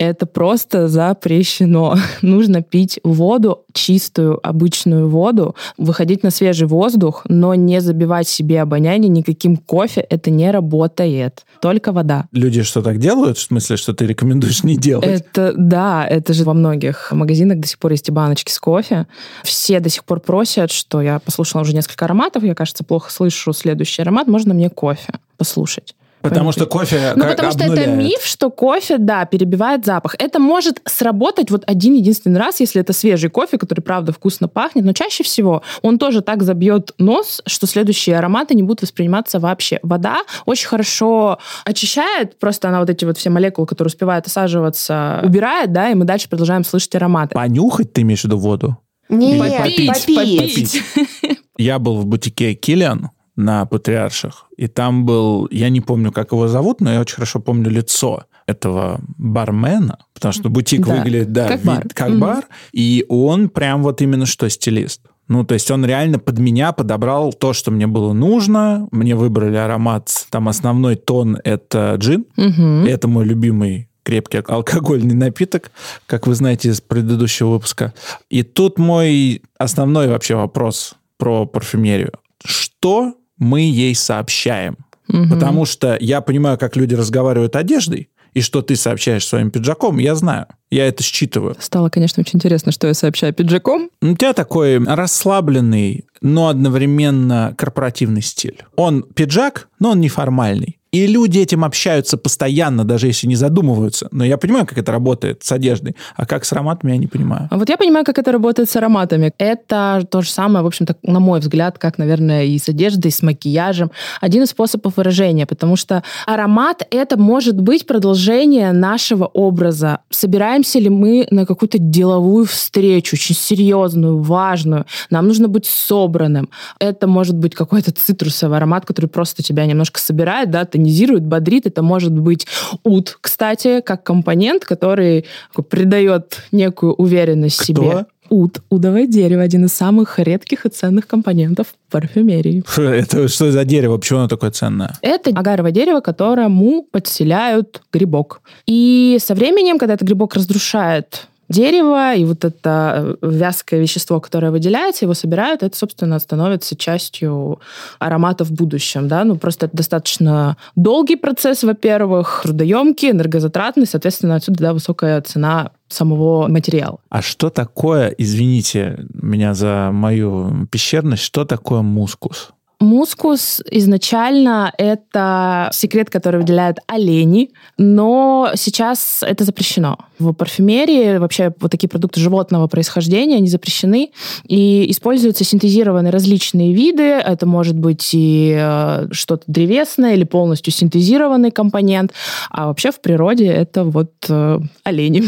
Это просто запрещено. Нужно пить воду, чистую, обычную воду, выходить на свежий воздух, но не забивать себе обоняние никаким кофе. Это не работает. Только вода. Люди что так делают? В смысле, что ты рекомендуешь не делать? Это, да, это же во многих магазинах до сих пор есть и баночки с кофе. Все до сих пор просят, что я послушала уже несколько ароматов, я, кажется, плохо слышу следующий аромат, можно мне кофе послушать? Потому что кофе Ну, потому что обнуляет. это миф, что кофе, да, перебивает запах. Это может сработать вот один единственный раз, если это свежий кофе, который, правда, вкусно пахнет, но чаще всего он тоже так забьет нос, что следующие ароматы не будут восприниматься вообще. Вода очень хорошо очищает, просто она вот эти вот все молекулы, которые успевают осаживаться, убирает, да, и мы дальше продолжаем слышать ароматы. Понюхать ты имеешь в виду воду? Нет, Или попить, попить. Я был в бутике Киллиан на Патриарших, и там был, я не помню, как его зовут, но я очень хорошо помню лицо этого бармена, потому что бутик Да, выглядит, да, как ви- бар. как Мгм. бар, и он прям вот именно что стилист. Ну, то есть он реально под меня подобрал то, что мне было нужно. Мне выбрали аромат, там основной тон — это джин. Мгм. Это мой любимый крепкий алкогольный напиток, как вы знаете из предыдущего выпуска. И тут мой основной вообще вопрос про парфюмерию. Что мы ей сообщаем? Мгм. Потому что я понимаю, как люди разговаривают одеждой, и что ты сообщаешь своим пиджаком, я знаю. Я это считываю. Стало, конечно, очень интересно, что я сообщаю пиджаком. У тебя такой расслабленный, но одновременно корпоративный стиль. Он пиджак, но он неформальный. И люди этим общаются постоянно, даже если не задумываются. Но я понимаю, как это работает с одеждой. А как с ароматами, я не понимаю. А Вот я понимаю, как это работает с ароматами. Это то же самое, в общем-то, на мой взгляд, как, наверное, и с одеждой, и с макияжем. Один из способов выражения, потому что аромат — это может быть продолжение нашего образа. Собираемся ли мы на какую-то деловую встречу, очень серьезную, важную, нам нужно быть собранным. Это может быть какой-то цитрусовый аромат, который просто тебя немножко собирает, да, тонизирует, бодрит. Это может быть ут, кстати, как компонент, который придает некую уверенность Кто? себе. Ут, удовое дерево, один из самых редких и ценных компонентов парфюмерии. Это что за дерево? Почему оно такое ценное? Это агаровое дерево, которому подселяют грибок. И со временем, когда этот грибок разрушает дерево, и вот это э, вязкое вещество, которое выделяется, его собирают, это, собственно, становится частью аромата в будущем. Да? Ну, просто это достаточно долгий процесс, во-первых, трудоемкий, энергозатратный, соответственно, отсюда да, высокая цена самого материала. А что такое, извините меня за мою пещерность, что такое мускус? Мускус изначально это секрет, который выделяют олени, но сейчас это запрещено. В парфюмерии вообще вот такие продукты животного происхождения, они запрещены, и используются синтезированные различные виды. Это может быть и э, что-то древесное или полностью синтезированный компонент, а вообще в природе это вот э, олени.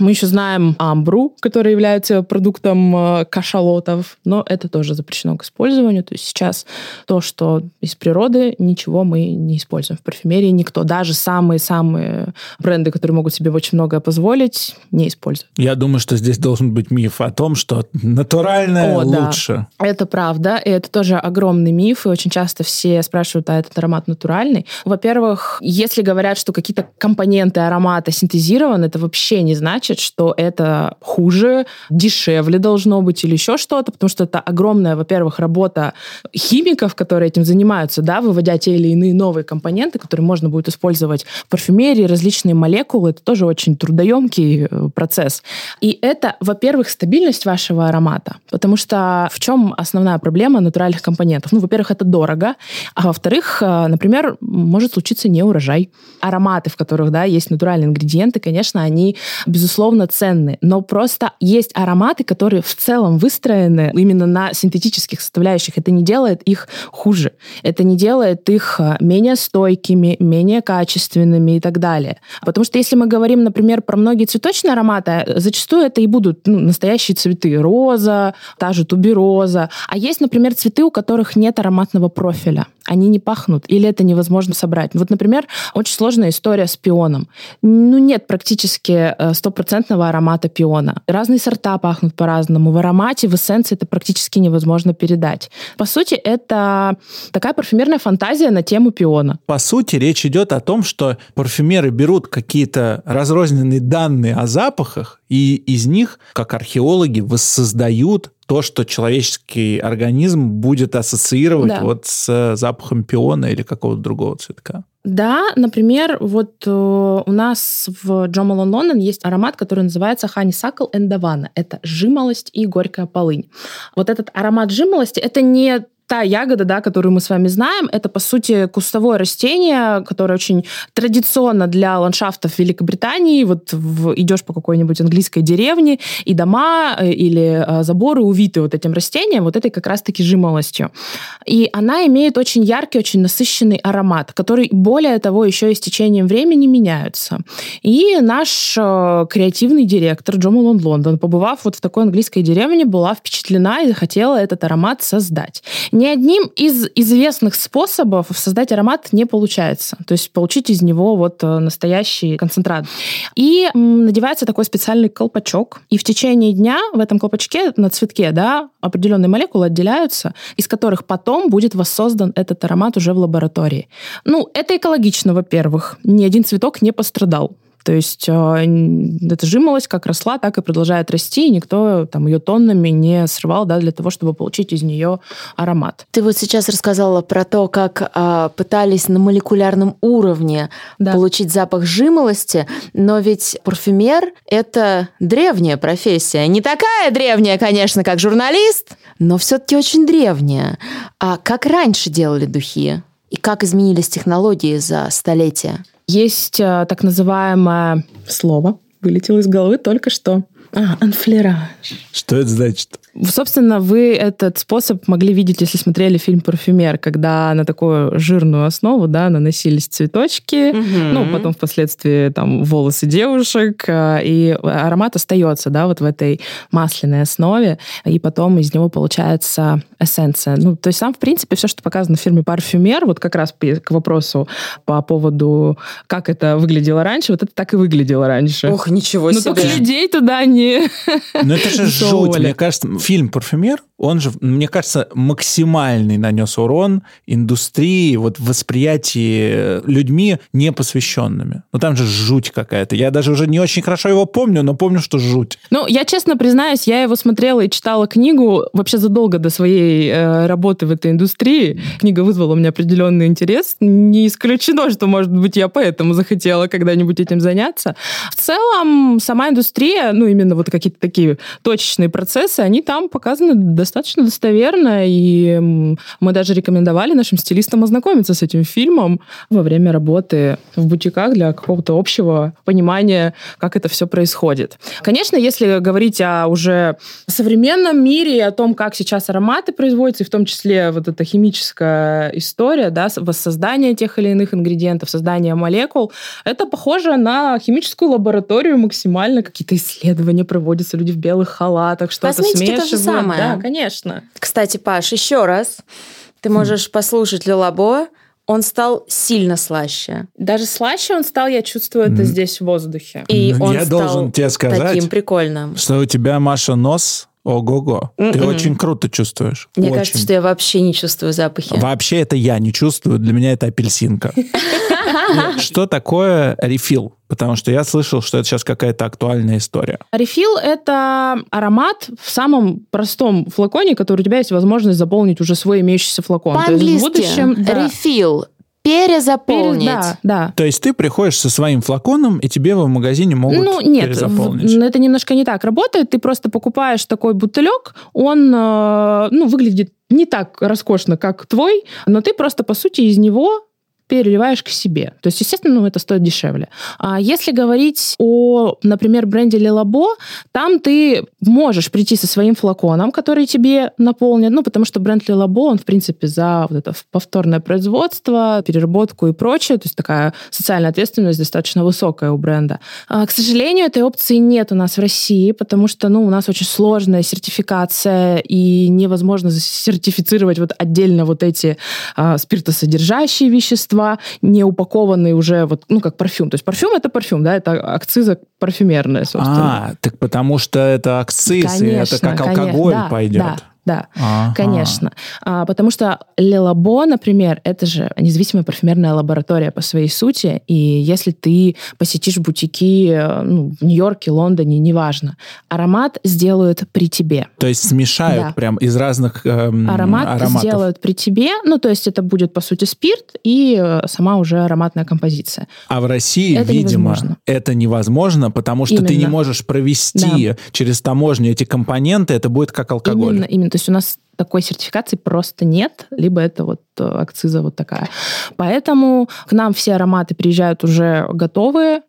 Мы еще знаем амбру, который является продуктом э, кашалотов, но это тоже запрещено к использованию. То есть сейчас то, что из природы, ничего мы не используем в парфюмерии. Никто, даже самые-самые бренды, которые могут себе очень многое позволить, не используют. Я думаю, что здесь должен быть миф о том, что натуральное О, да. лучше. Это правда, и это тоже огромный миф, и очень часто все спрашивают, а этот аромат натуральный. Во-первых, если говорят, что какие-то компоненты аромата синтезированы, это вообще не значит, что это хуже, дешевле должно быть или еще что-то, потому что это огромная, во-первых, работа химиков, которые этим занимаются, да, выводя те или иные новые компоненты, которые можно будет использовать в парфюмерии, различные молекулы. Это тоже очень трудоемкий э, процесс. И это, во-первых, стабильность вашего аромата, потому что в чем основная проблема натуральных компонентов? Ну, во-первых, это дорого, а во-вторых, э, например, может случиться неурожай. Ароматы, в которых, да, есть натуральные ингредиенты, конечно, они, безусловно, ценны, но просто есть ароматы, которые в целом выстроены именно на синтетических составляющих. Это не делает их хуже. Это не делает их э, менее стойкими, менее качественными и так далее. Потому что если мы говорим, например, про многие цветочные ароматы, э, зачастую это и будут ну, настоящие цветы. Роза, та же тубероза. А есть, например, цветы, у которых нет ароматного профиля. Они не пахнут, или это невозможно собрать. Вот, например, очень сложная история с пионом. Ну, нет практически э, стопроцентного аромата пиона. Разные сорта пахнут по-разному. В аромате, в эссенции это практически невозможно передать. По сути, это такая парфюмерная фантазия на тему пиона. По сути, речь идет о том, что парфюмеры берут какие-то разрозненные данные о запахах, и из них, как археологи, воссоздают то, что человеческий организм будет ассоциировать Да. вот с запахом пиона или какого-то другого цветка. Да, например, вот э, у нас в Джо Малон Лондон есть аромат, который называется Honeysuckle and Davana. Это жимолость и горькая полынь. Вот этот аромат жимолости, это не та ягода, да, которую мы с вами знаем, это, по сути, кустовое растение, которое очень традиционно для ландшафтов Великобритании. Вот в- идешь по какой-нибудь английской деревне, и дома э, или э, заборы увиты вот этим растением, вот этой как раз-таки жимолостью. И она имеет очень яркий, очень насыщенный аромат, который, более того, еще и с течением времени меняются. И наш э, креативный директор Джо Лондон, побывав вот в такой английской деревне, была впечатлена и захотела этот аромат создать. Ни одним из известных способов создать аромат не получается. То есть получить из него вот э, настоящий концентрат. И надевается такой специальный колпачок. И в течение дня в этом колпачке на цветке да, определенные молекулы отделяются, из которых потом будет воссоздан этот аромат уже в лаборатории. Ну, это экологично, во-первых. Ни один цветок не пострадал. То есть эта жимолость как росла, так и продолжает расти, и никто там ее тоннами не срывал да, для того, чтобы получить из нее аромат. Ты вот сейчас рассказала про то, как а, пытались на молекулярном уровне Да. получить запах жимолости, но ведь парфюмер — это древняя профессия. Не такая древняя, конечно, как журналист, но все-таки очень древняя. А как раньше делали духи? И как изменились технологии за столетия? Есть э, так называемое слово, вылетело из головы только что. А, анфлераж. Что это значит? Собственно, вы этот способ могли видеть, если смотрели фильм «Парфюмер», когда на такую жирную основу да, наносились цветочки, ну, потом впоследствии там волосы девушек, э, и аромат остается, да, вот в этой масляной основе, и потом из него получается эссенция. Ну, то есть сам, в принципе, все, что показано в фильме «Парфюмер», вот как раз к вопросу по поводу, как это выглядело раньше, вот это так и выглядело раньше. Ох, ничего Но только людей туда не... Ну это же жуть. Мне кажется, фильм «Парфюмер», он же, мне кажется, максимальный нанес урон индустрии, вот восприятии людьми непосвященными. Ну там же жуть какая-то. Я даже уже не очень хорошо его помню, но помню, что жуть. Ну, я честно признаюсь, я его смотрела и читала книгу вообще задолго до своей э, работы в этой индустрии. Книга вызвала у меня определенный интерес. Не исключено, что, может быть, я поэтому захотела когда-нибудь этим заняться. В целом, сама индустрия, ну, именно вот какие-то такие точечные процессы, они там показаны достаточно достоверно, и мы даже рекомендовали нашим стилистам ознакомиться с этим фильмом во время работы в бутиках для какого-то общего понимания, как это все происходит. Конечно, если говорить о уже современном мире и о том, как сейчас ароматы производятся, и в том числе вот эта химическая история, да, воссоздание тех или иных ингредиентов, создание молекул, это похоже на химическую лабораторию максимально. Какие-то исследования проводятся, люди в белых халатах, что-то смешивают. Да, конечно. Кстати, Паш, еще раз. Ты можешь послушать Лилабо. Он стал сильно слаще. Даже слаще он стал, я чувствую это М. здесь в воздухе. И Ну, он я стал должен тебе сказать, таким прикольным. что у тебя, Маша, нос ого-го. Ты Мгм. очень круто чувствуешь. Мне Очень. кажется, что я вообще не чувствую запахи. Вообще это я не чувствую, для меня это апельсинка. Что такое рефил? Потому что я слышал, что это сейчас какая-то актуальная история. Рефил — это аромат в самом простом флаконе, который у тебя есть возможность заполнить уже свой имеющийся флакон. По-английски будущем... да, рефил. Пере- Перезаполнить. Да, да. То есть ты приходишь со своим флаконом, и тебе в магазине могут ну, нет, перезаполнить. в- это немножко не так работает. Ты просто покупаешь такой бутылек, он э, ну, выглядит не так роскошно, как твой, но ты просто, по сути, из него переливаешь к себе. То есть, естественно, ну, это стоит дешевле. А если говорить о, например, бренде Лелабо, там ты можешь прийти со своим флаконом, который тебе наполнят, ну, потому что бренд Лелабо, он, в принципе, за вот это повторное производство, переработку и прочее, то есть такая социальная ответственность достаточно высокая у бренда. А, К сожалению, этой опции нет у нас в России, потому что, ну, у нас очень сложная сертификация, и невозможно сертифицировать вот отдельно вот эти а, спиртосодержащие вещества, качества, не упакованный уже вот, ну, как парфюм. То есть парфюм это парфюм, да, это акциза парфюмерная, собственно. А, так потому что это акциз, и это как конечно, алкоголь да, пойдет. Да, да, Ага. конечно. А, потому что Лелабо, например, это же независимая парфюмерная лаборатория по своей сути, и если ты посетишь бутики э, ну, в Нью-Йорке, Лондоне, неважно, аромат сделают при тебе. То есть смешают Да. прям из разных эм, Аромат ароматов. сделают при тебе, ну, то есть это будет, по сути, спирт и э, сама уже ароматная композиция. А в России, Это видимо, невозможно. это невозможно, потому что ты не Именно. можешь провести через таможню эти компоненты, это будет как алкоголь. Именно, именно. То есть у нас такой сертификации просто нет, либо это вот э, акциза вот такая. Поэтому к нам все ароматы приезжают уже готовые,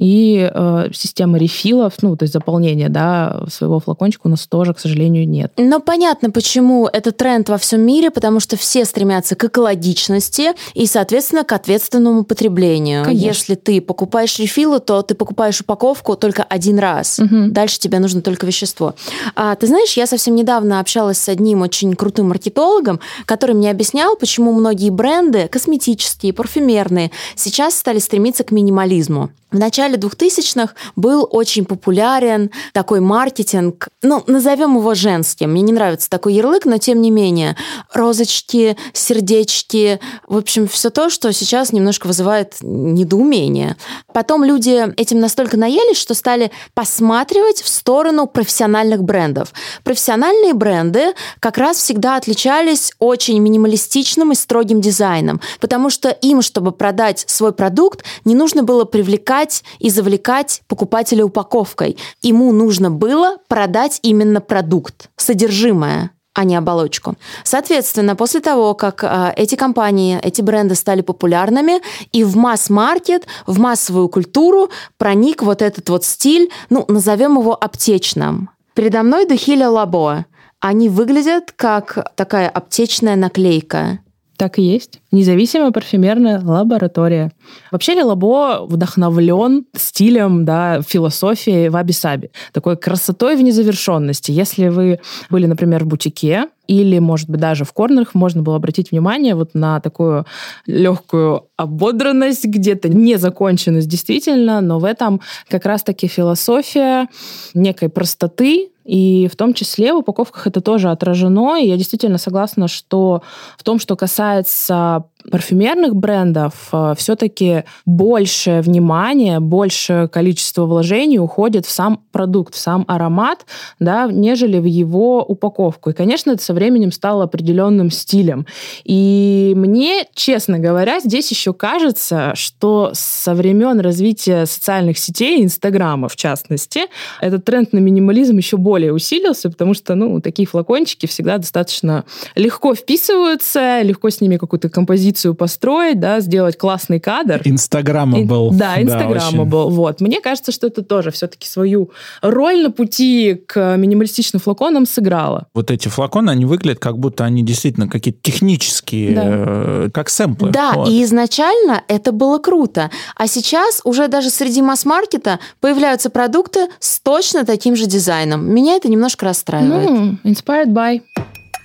и э, система рефилов, ну, то есть заполнения, да, своего флакончика у нас тоже, к сожалению, нет. Но понятно, почему это тренд во всем мире, потому что все стремятся к экологичности и, соответственно, к ответственному потреблению. Конечно. Если ты покупаешь рефилы, то ты покупаешь упаковку только один раз. Мгм. Дальше тебе нужно только вещество. А, ты знаешь, я совсем недавно общалась с одним очень крутым маркетологом, который мне объяснял, почему многие бренды, косметические, парфюмерные, сейчас стали стремиться к минимализму. В начале 2000-х был очень популярен такой маркетинг, ну, назовем его женским. Мне не нравится такой ярлык, но тем не менее. Розочки, сердечки, в общем, все то, что сейчас немножко вызывает недоумение. Потом люди этим настолько наелись, что стали посматривать в сторону профессиональных брендов. Профессиональные бренды как раз всегда отличались очень минималистичным и строгим дизайном, потому что им, чтобы продать свой продукт, не нужно было привлекать и завлекать покупателя упаковкой. Ему нужно было продать именно продукт, содержимое а не оболочку. Соответственно, после того, как а, эти компании, эти бренды стали популярными, и в масс-маркет, в массовую культуру проник вот этот вот стиль, ну, назовем его аптечным. Передо мной духи Ля Лабо. Они выглядят как такая аптечная наклейка. Так и есть. Независимая парфюмерная лаборатория. Вообще Лелабо вдохновлен стилем, да, философией ваби-саби. Такой красотой в незавершенности. Если вы были, например, в бутике, или, может быть, даже в корнерах, можно было обратить внимание вот на такую легкую ободранность, где-то незаконченность действительно, но в этом как раз-таки философия некой простоты, и в том числе в упаковках это тоже отражено. И я действительно согласна, что в том, что касается парфюмерных брендов, все-таки больше внимания, больше количество вложений уходит в сам продукт, в сам аромат, да, нежели в его упаковку. И, конечно, это со временем стало определенным стилем. И мне, честно говоря, здесь еще кажется, что со времен развития социальных сетей, Инстаграма в частности, этот тренд на минимализм еще более усилился, потому что, ну, такие флакончики всегда достаточно легко вписываются, легко с ними какую-то композицию построить, да, сделать классный кадр. Инстаграма был. Да, Инстаграма очень. был. Вот. Мне кажется, что это тоже все-таки свою роль на пути к минималистичным флаконам сыграло. Вот эти флаконы, они выглядят, как будто они действительно какие-то технические, Да. э, как сэмплы. Да, Вот. и изначально это было круто. А сейчас уже даже среди масс-маркета появляются продукты с точно таким же дизайном. Меня это немножко расстраивает. Ну, inspired by.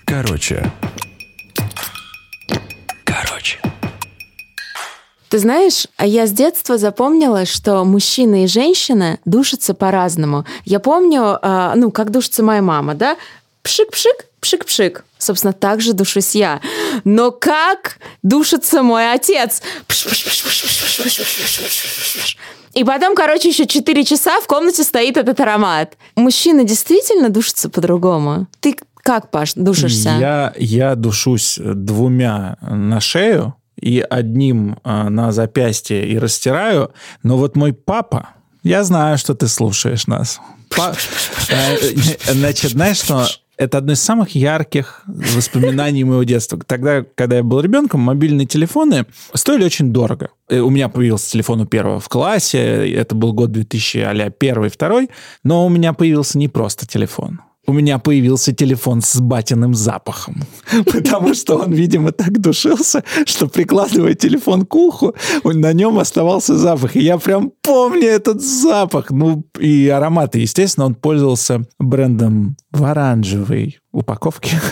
Короче короче. Ты знаешь, а я с детства запомнила, что мужчина и женщина душатся по-разному. Я помню, э, ну, как душится моя мама, да? Пшик-пшик, пшик-пшик. Собственно, так же душусь я. Но как душится мой отец? И потом, короче, еще 4 часа в комнате стоит этот аромат. Мужчина действительно душится по-другому. Ты как, Паш, душишься? Я, я душусь двумя на шею и одним э, на запястье и растираю. Но вот мой папа, я знаю, что ты слушаешь нас. Значит, знаешь что? Это одно из самых ярких воспоминаний моего детства. Тогда, когда я был ребенком, мобильные телефоны стоили очень дорого. Э, У меня появился телефон у первого в классе. Это был год 2000, а первый, второй. Но у меня появился не просто телефон. У меня появился телефон с батиным запахом. Потому что он, видимо, так душился, что прикладывая телефон к уху, на нем оставался запах. И я прям помню этот запах. Ну, и ароматы. Естественно, он пользовался брендом в оранжевой упаковке.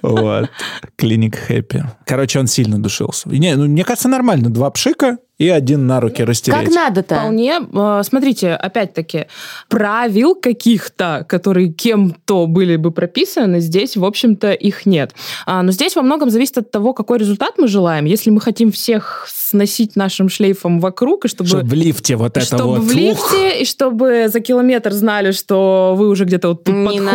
Вот. Клиник Хэппи. Короче, он сильно душился. Не, ну, мне кажется, нормально. Два пшика и один на руки растереть. Как надо-то? Вполне. Э, Смотрите, опять-таки, правил каких-то, которые кем-то были бы прописаны, здесь, в общем-то, их нет. А, Но здесь во многом зависит от того, какой результат мы желаем. Если мы хотим всех сносить нашим шлейфом вокруг, и чтобы... Чтобы в лифте вот это чтобы вот. в ух. лифте, и чтобы за километр знали, что вы уже где-то вот тут Ненавижу подходите,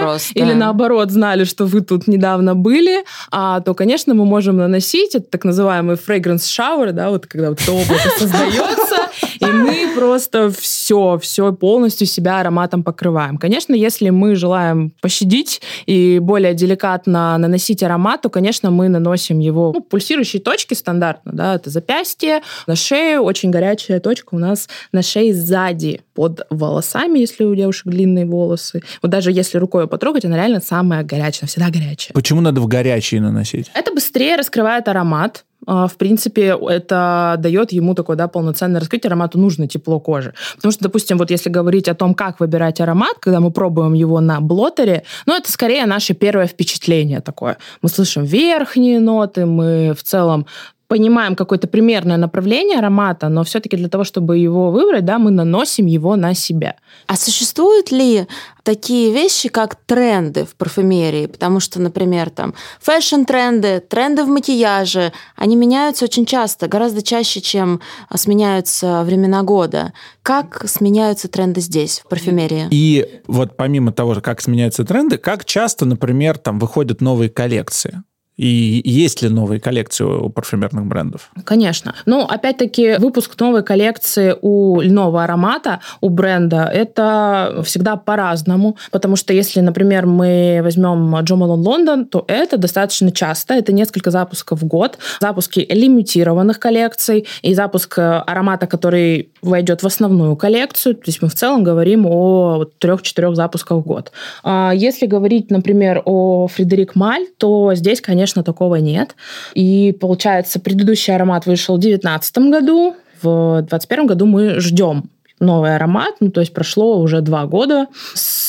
просто. или наоборот знали, что вы тут недавно были, а, то, конечно, мы можем наносить это так называемый fragrance shower, да, вот когда вот это облако создается, и мы просто все, все полностью себя ароматом покрываем. Конечно, если мы желаем пощадить и более деликатно наносить аромат, то, конечно, мы наносим его ну, пульсирующие точки стандартно, да, это запястье, на шею, очень горячая точка у нас на шее сзади, под волосами, если у девушек длинные волосы. Вот даже если рукой ее потрогать, она реально самая горячая, она всегда горячая. Почему надо в горячие наносить? Это быстрее раскрывает аромат. А, В принципе, это дает ему такое да, полноценное раскрытие. Аромату нужно тепло кожи. Потому что, допустим, вот если говорить о том, как выбирать аромат, когда мы пробуем его на блотере, ну, это скорее наше первое впечатление такое. Мы слышим верхние ноты, мы в целом понимаем какое-то примерное направление аромата, но все-таки для того, чтобы его выбрать, да, мы наносим его на себя. А существуют ли такие вещи, как тренды в парфюмерии? Потому что, например, там фэшн-тренды, тренды в макияже, они меняются очень часто, гораздо чаще, чем а, сменяются времена года. Как сменяются тренды здесь, в парфюмерии? И вот помимо того, как сменяются тренды, как часто, например, там выходят новые коллекции? И есть ли новые коллекции у парфюмерных брендов? Конечно. Но, опять-таки, выпуск новой коллекции у льного аромата, у бренда, это всегда по-разному. Потому что если, например, мы возьмем Джо Малон Лондон, то это достаточно часто. Это несколько запусков в год. Запуски лимитированных коллекций и запуск э, аромата, который войдет в основную коллекцию. То есть мы в целом говорим о трех-четырех запусках в год. А Если говорить, например, о Фредерик Маль, то здесь, конечно, такого нет. И получается, предыдущий аромат вышел в 2019 году, в 2021 году мы ждем новый аромат, ну, то есть прошло уже два года. С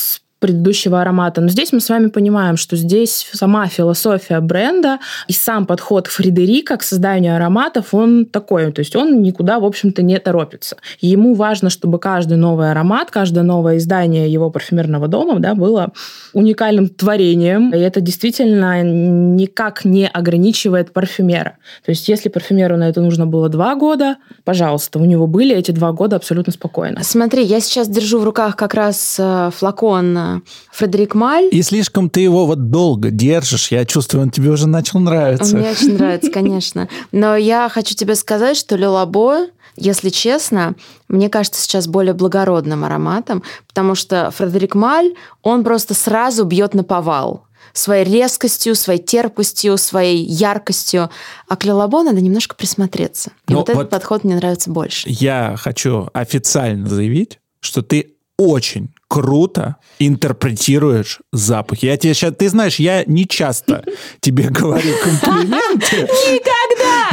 предыдущего аромата. Но здесь мы с вами понимаем, что здесь сама философия бренда и сам подход Фредерика к созданию ароматов, он такой. То есть он никуда, в общем-то, не торопится. Ему важно, чтобы каждый новый аромат, каждое новое издание его парфюмерного дома да, было уникальным творением. И это действительно никак не ограничивает парфюмера. То есть если парфюмеру на это нужно было два года, пожалуйста, у него были эти два года абсолютно спокойно. Смотри, я сейчас держу в руках как раз э, флакон Фредерик Маль. И слишком ты его вот долго держишь, я чувствую, он тебе уже начал нравиться. Мне очень нравится, конечно. Но я хочу тебе сказать, что Лилабо, если честно, мне кажется сейчас более благородным ароматом, потому что Фредерик Маль, он просто сразу бьет на повал своей резкостью, своей терпкостью, своей яркостью. А к Лилабо надо немножко присмотреться. И Но вот, этот вот- подход мне нравится больше. Я хочу официально заявить, что ты очень круто интерпретируешь запах. Я тебе сейчас, ты знаешь, я не часто тебе говорю комплименты. Никогда!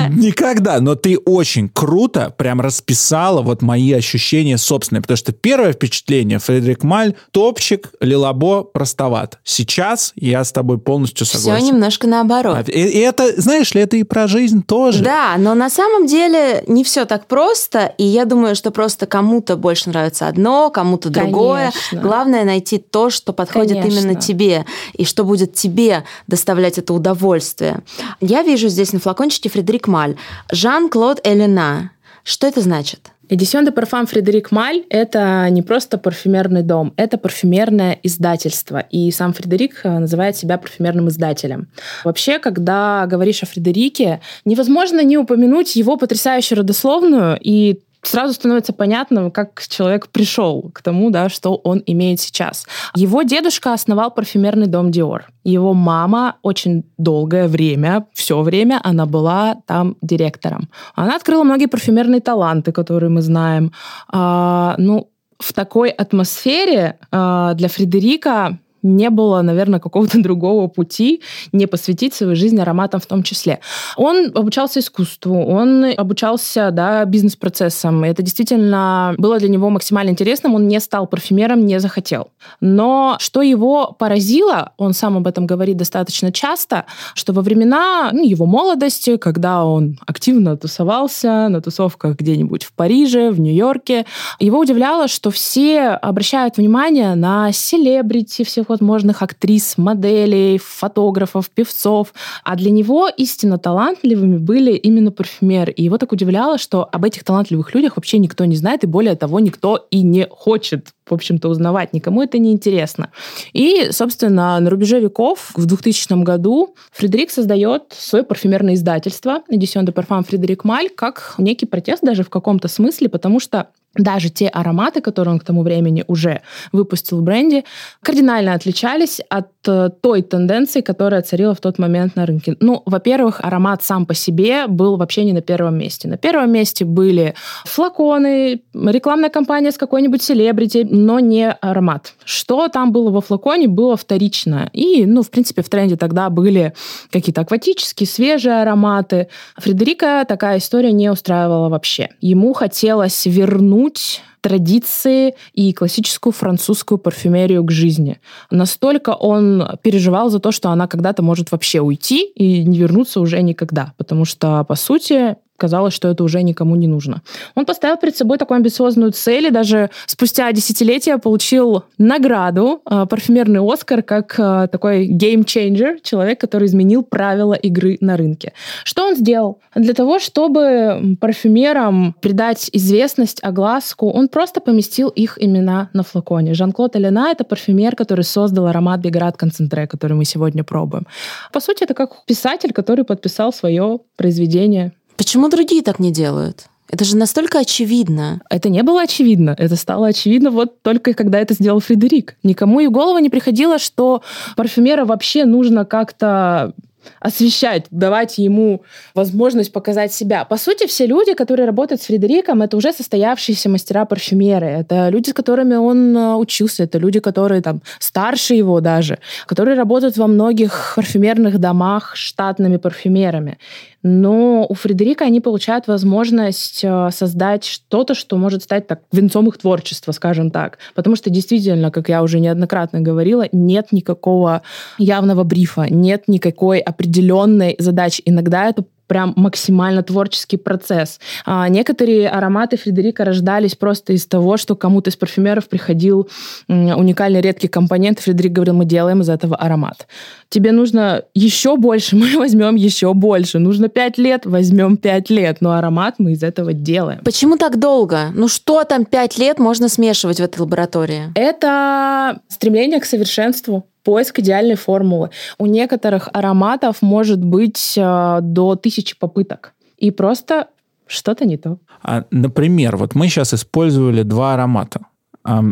Никогда, но ты очень круто прям расписала вот мои ощущения собственные, потому что первое впечатление Фредерик Маль, топчик, Лилабо простоват. Сейчас я с тобой полностью Все согласен. немножко наоборот. А, И, и это, знаешь ли, это и про жизнь тоже. Да, но на самом деле не все так просто, и я думаю, что просто кому-то больше нравится одно, кому-то другое. Конечно. Главное найти то, что подходит Конечно. именно тебе, и что будет тебе доставлять это удовольствие. Я вижу здесь на флакончике Фредерик Маль. Жан-Клод Элена. Что это значит? Эдисион де парфам Фредерик Маль – это не просто парфюмерный дом, это парфюмерное издательство. И сам Фредерик э, называет себя парфюмерным издателем. Вообще, когда говоришь о Фредерике, невозможно не упомянуть его потрясающую родословную и сразу становится понятно, как человек пришел к тому, да, что он имеет сейчас. Его дедушка основал парфюмерный дом Диор. Его мама очень долгое время, все время она была там директором. Она открыла многие парфюмерные таланты, которые мы знаем. А, ну, в такой атмосфере а, для Фредерика не было, наверное, какого-то другого пути не посвятить свою жизнь ароматам в том числе. Он обучался искусству, он обучался да, бизнес-процессам. Это действительно было для него максимально интересным. Он не стал парфюмером, не захотел. Но что его поразило, он сам об этом говорит достаточно часто, что во времена ну, его молодости, когда он активно тусовался на тусовках где-нибудь в Париже, в Нью-Йорке, его удивляло, что все обращают внимание на селебрити, всех возможных актрис, моделей, фотографов, певцов. А для него истинно талантливыми были именно парфюмеры. И его так удивляло, что об этих талантливых людях вообще никто не знает, и более того, никто и не хочет в общем-то, узнавать. Никому это не интересно. И, собственно, на рубеже веков, в 2000 году, Фредерик создает свое парфюмерное издательство Edition de Parfum Фредерик Маль как некий протест даже в каком-то смысле, потому что даже те ароматы, которые он к тому времени уже выпустил в бренде, кардинально отличались от той тенденции, которая царила в тот момент на рынке. Ну, во-первых, аромат сам по себе был вообще не на первом месте. На первом месте были флаконы, рекламная кампания с какой-нибудь селебрити, но не аромат. Что там было во флаконе, было вторично. И, ну, в принципе, в тренде тогда были какие-то акватические, свежие ароматы. Фредерика такая история не устраивала вообще. Ему хотелось вернуть традиции и классическую французскую парфюмерию к жизни. Настолько он переживал за то, что она когда-то может вообще уйти и не вернуться уже никогда. Потому что, по сути, казалось, что это уже никому не нужно. Он поставил перед собой такую амбициозную цель и даже спустя десятилетия получил награду, э, парфюмерный Оскар, как э, такой game changer, человек, который изменил правила игры на рынке. Что он сделал? Для того, чтобы парфюмерам придать известность, огласку, он просто поместил их имена на флаконе. Жан-Клод Элена — это парфюмер, который создал аромат Bigarade Concentrée, который мы сегодня пробуем. По сути, это как писатель, который подписал свое произведение Почему другие так не делают? Это же настолько очевидно. Это не было очевидно. Это стало очевидно вот только когда это сделал Фредерик. Никому и в голову не приходило, что парфюмера вообще нужно как-то освещать, давать ему возможность показать себя. По сути, все люди, которые работают с Фредериком, это уже состоявшиеся мастера-парфюмеры. Это люди, с которыми он э, учился. Это люди, которые там старше его даже, которые работают во многих парфюмерных домах штатными парфюмерами. Но у Фредерика они получают возможность э, создать что-то, что может стать так венцом их творчества, скажем так. Потому что действительно, как я уже неоднократно говорила, нет никакого явного брифа, нет никакой определенной задачи. Иногда это прям максимально творческий процесс. А некоторые ароматы Фредерика рождались просто из того, что кому-то из парфюмеров приходил уникальный редкий компонент, Фредерик говорил, мы делаем из этого аромат. Тебе нужно еще больше, мы возьмем еще больше. Нужно пять лет, возьмем пять лет, но аромат мы из этого делаем. Почему так долго? Ну что там пять лет можно смешивать в этой лаборатории? Это стремление к совершенству поиск идеальной формулы. У некоторых ароматов может быть э, до тысячи попыток. И просто что-то не то. А, например, вот мы сейчас использовали два аромата.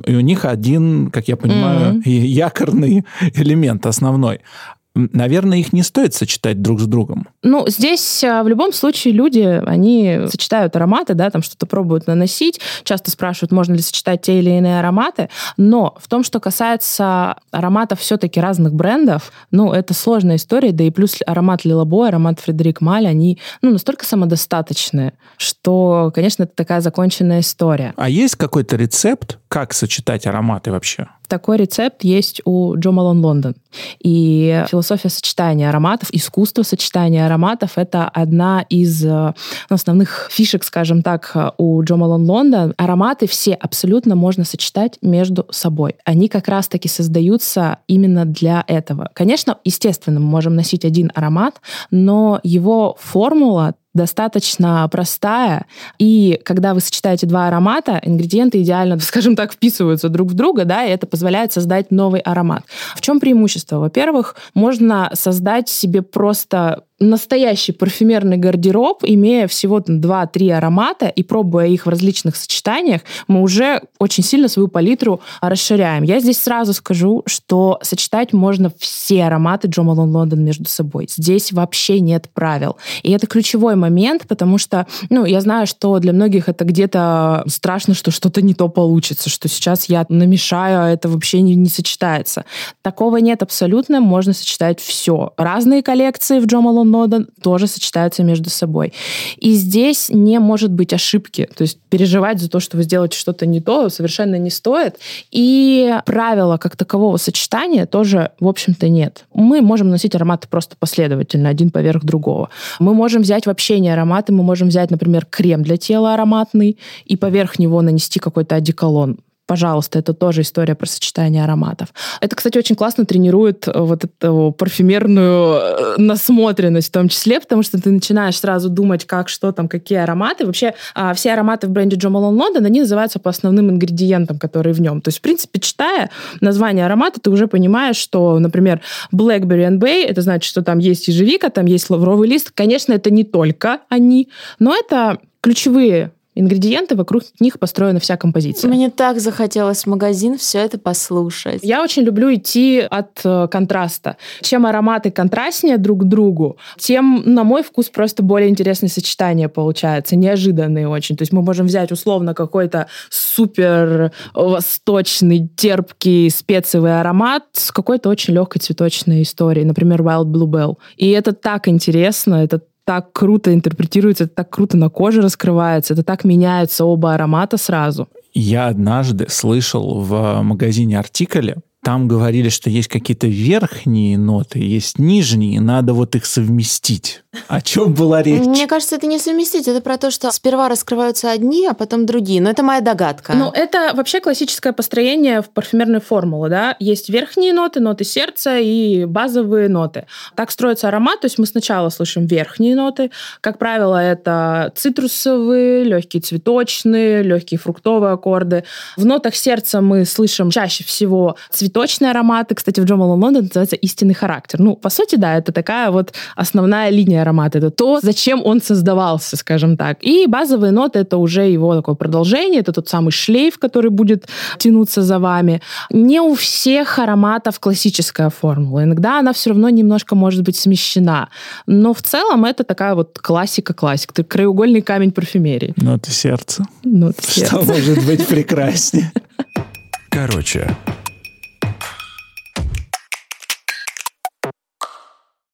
И у них один, как я понимаю, mm-hmm. якорный элемент основной наверное, их не стоит сочетать друг с другом. Ну, здесь а, в любом случае люди, они сочетают ароматы, да, там что-то пробуют наносить, часто спрашивают, можно ли сочетать те или иные ароматы, но в том, что касается ароматов все-таки разных брендов, ну, это сложная история, да и плюс аромат Лилабой, аромат Фредерик Маль, они, ну, настолько самодостаточные, что, конечно, это такая законченная история. А есть какой-то рецепт, как сочетать ароматы вообще? Такой рецепт есть у Джо Малон Лондон. И философия сочетания ароматов, искусство сочетания ароматов — это одна из э, основных фишек, скажем так, у Джо Малон Лондон. Ароматы все абсолютно можно сочетать между собой. Они как раз-таки создаются именно для этого. Конечно, естественно, мы можем носить один аромат, но его формула достаточно простая, и когда вы сочетаете два аромата, ингредиенты идеально, скажем так, вписываются друг в друга, да, и это позволяет создать новый аромат. В чем преимущество? Во-первых, можно создать себе просто настоящий парфюмерный гардероб, имея всего 2-3 аромата и пробуя их в различных сочетаниях, мы уже очень сильно свою палитру расширяем. Я здесь сразу скажу, что сочетать можно все ароматы Джо Малон Лондон между собой. Здесь вообще нет правил. И это ключевой момент, потому что, ну, я знаю, что для многих это где-то страшно, что что-то не то получится, что сейчас я намешаю, а это вообще не, не сочетается. Такого нет абсолютно, можно сочетать все. Разные коллекции в Джо Малон нода тоже сочетаются между собой. И здесь не может быть ошибки. То есть переживать за то, что вы сделаете что-то не то, совершенно не стоит. И правила как такового сочетания тоже, в общем-то, нет. Мы можем носить ароматы просто последовательно, один поверх другого. Мы можем взять вообще не ароматы, мы можем взять, например, крем для тела ароматный и поверх него нанести какой-то одеколон пожалуйста, это тоже история про сочетание ароматов. Это, кстати, очень классно тренирует э, вот эту парфюмерную э, насмотренность в том числе, потому что ты начинаешь сразу думать, как, что там, какие ароматы. Вообще, а, все ароматы в бренде Джо Малон Лондон, они называются по основным ингредиентам, которые в нем. То есть, в принципе, читая название аромата, ты уже понимаешь, что, например, Blackberry and Bay, это значит, что там есть ежевика, там есть лавровый лист. Конечно, это не только они, но это ключевые ингредиенты, вокруг них построена вся композиция. Мне так захотелось в магазин все это послушать. Я очень люблю идти от э, контраста. Чем ароматы контрастнее друг к другу, тем, на мой вкус, просто более интересное сочетание получается, неожиданные очень. То есть мы можем взять условно какой-то супер восточный, терпкий специевый аромат с какой-то очень легкой цветочной историей, например, Wild Bluebell. И это так интересно, это так круто интерпретируется, это так круто на коже раскрывается, это так меняются оба аромата сразу. Я однажды слышал в магазине артикуле там говорили, что есть какие-то верхние ноты, есть нижние, надо вот их совместить. О чем была речь? Мне кажется, это не совместить. Это про то, что сперва раскрываются одни, а потом другие. Но это моя догадка. Ну, это вообще классическое построение в парфюмерной формуле, да. Есть верхние ноты, ноты сердца и базовые ноты. Так строится аромат, то есть мы сначала слышим верхние ноты. Как правило, это цитрусовые, легкие цветочные, легкие фруктовые аккорды. В нотах сердца мы слышим чаще всего цветочные ароматы. Кстати, в Джо Малон Лондон называется истинный характер. Ну, по сути, да, это такая вот основная линия аромата. Это то, зачем он создавался, скажем так. И базовые ноты — это уже его такое продолжение. Это тот самый шлейф, который будет тянуться за вами. Не у всех ароматов классическая формула. Иногда она все равно немножко может быть смещена. Но в целом это такая вот классика-классик. Это краеугольный камень парфюмерии. Ноты сердца. Ноты сердца. Что может быть прекраснее? Короче,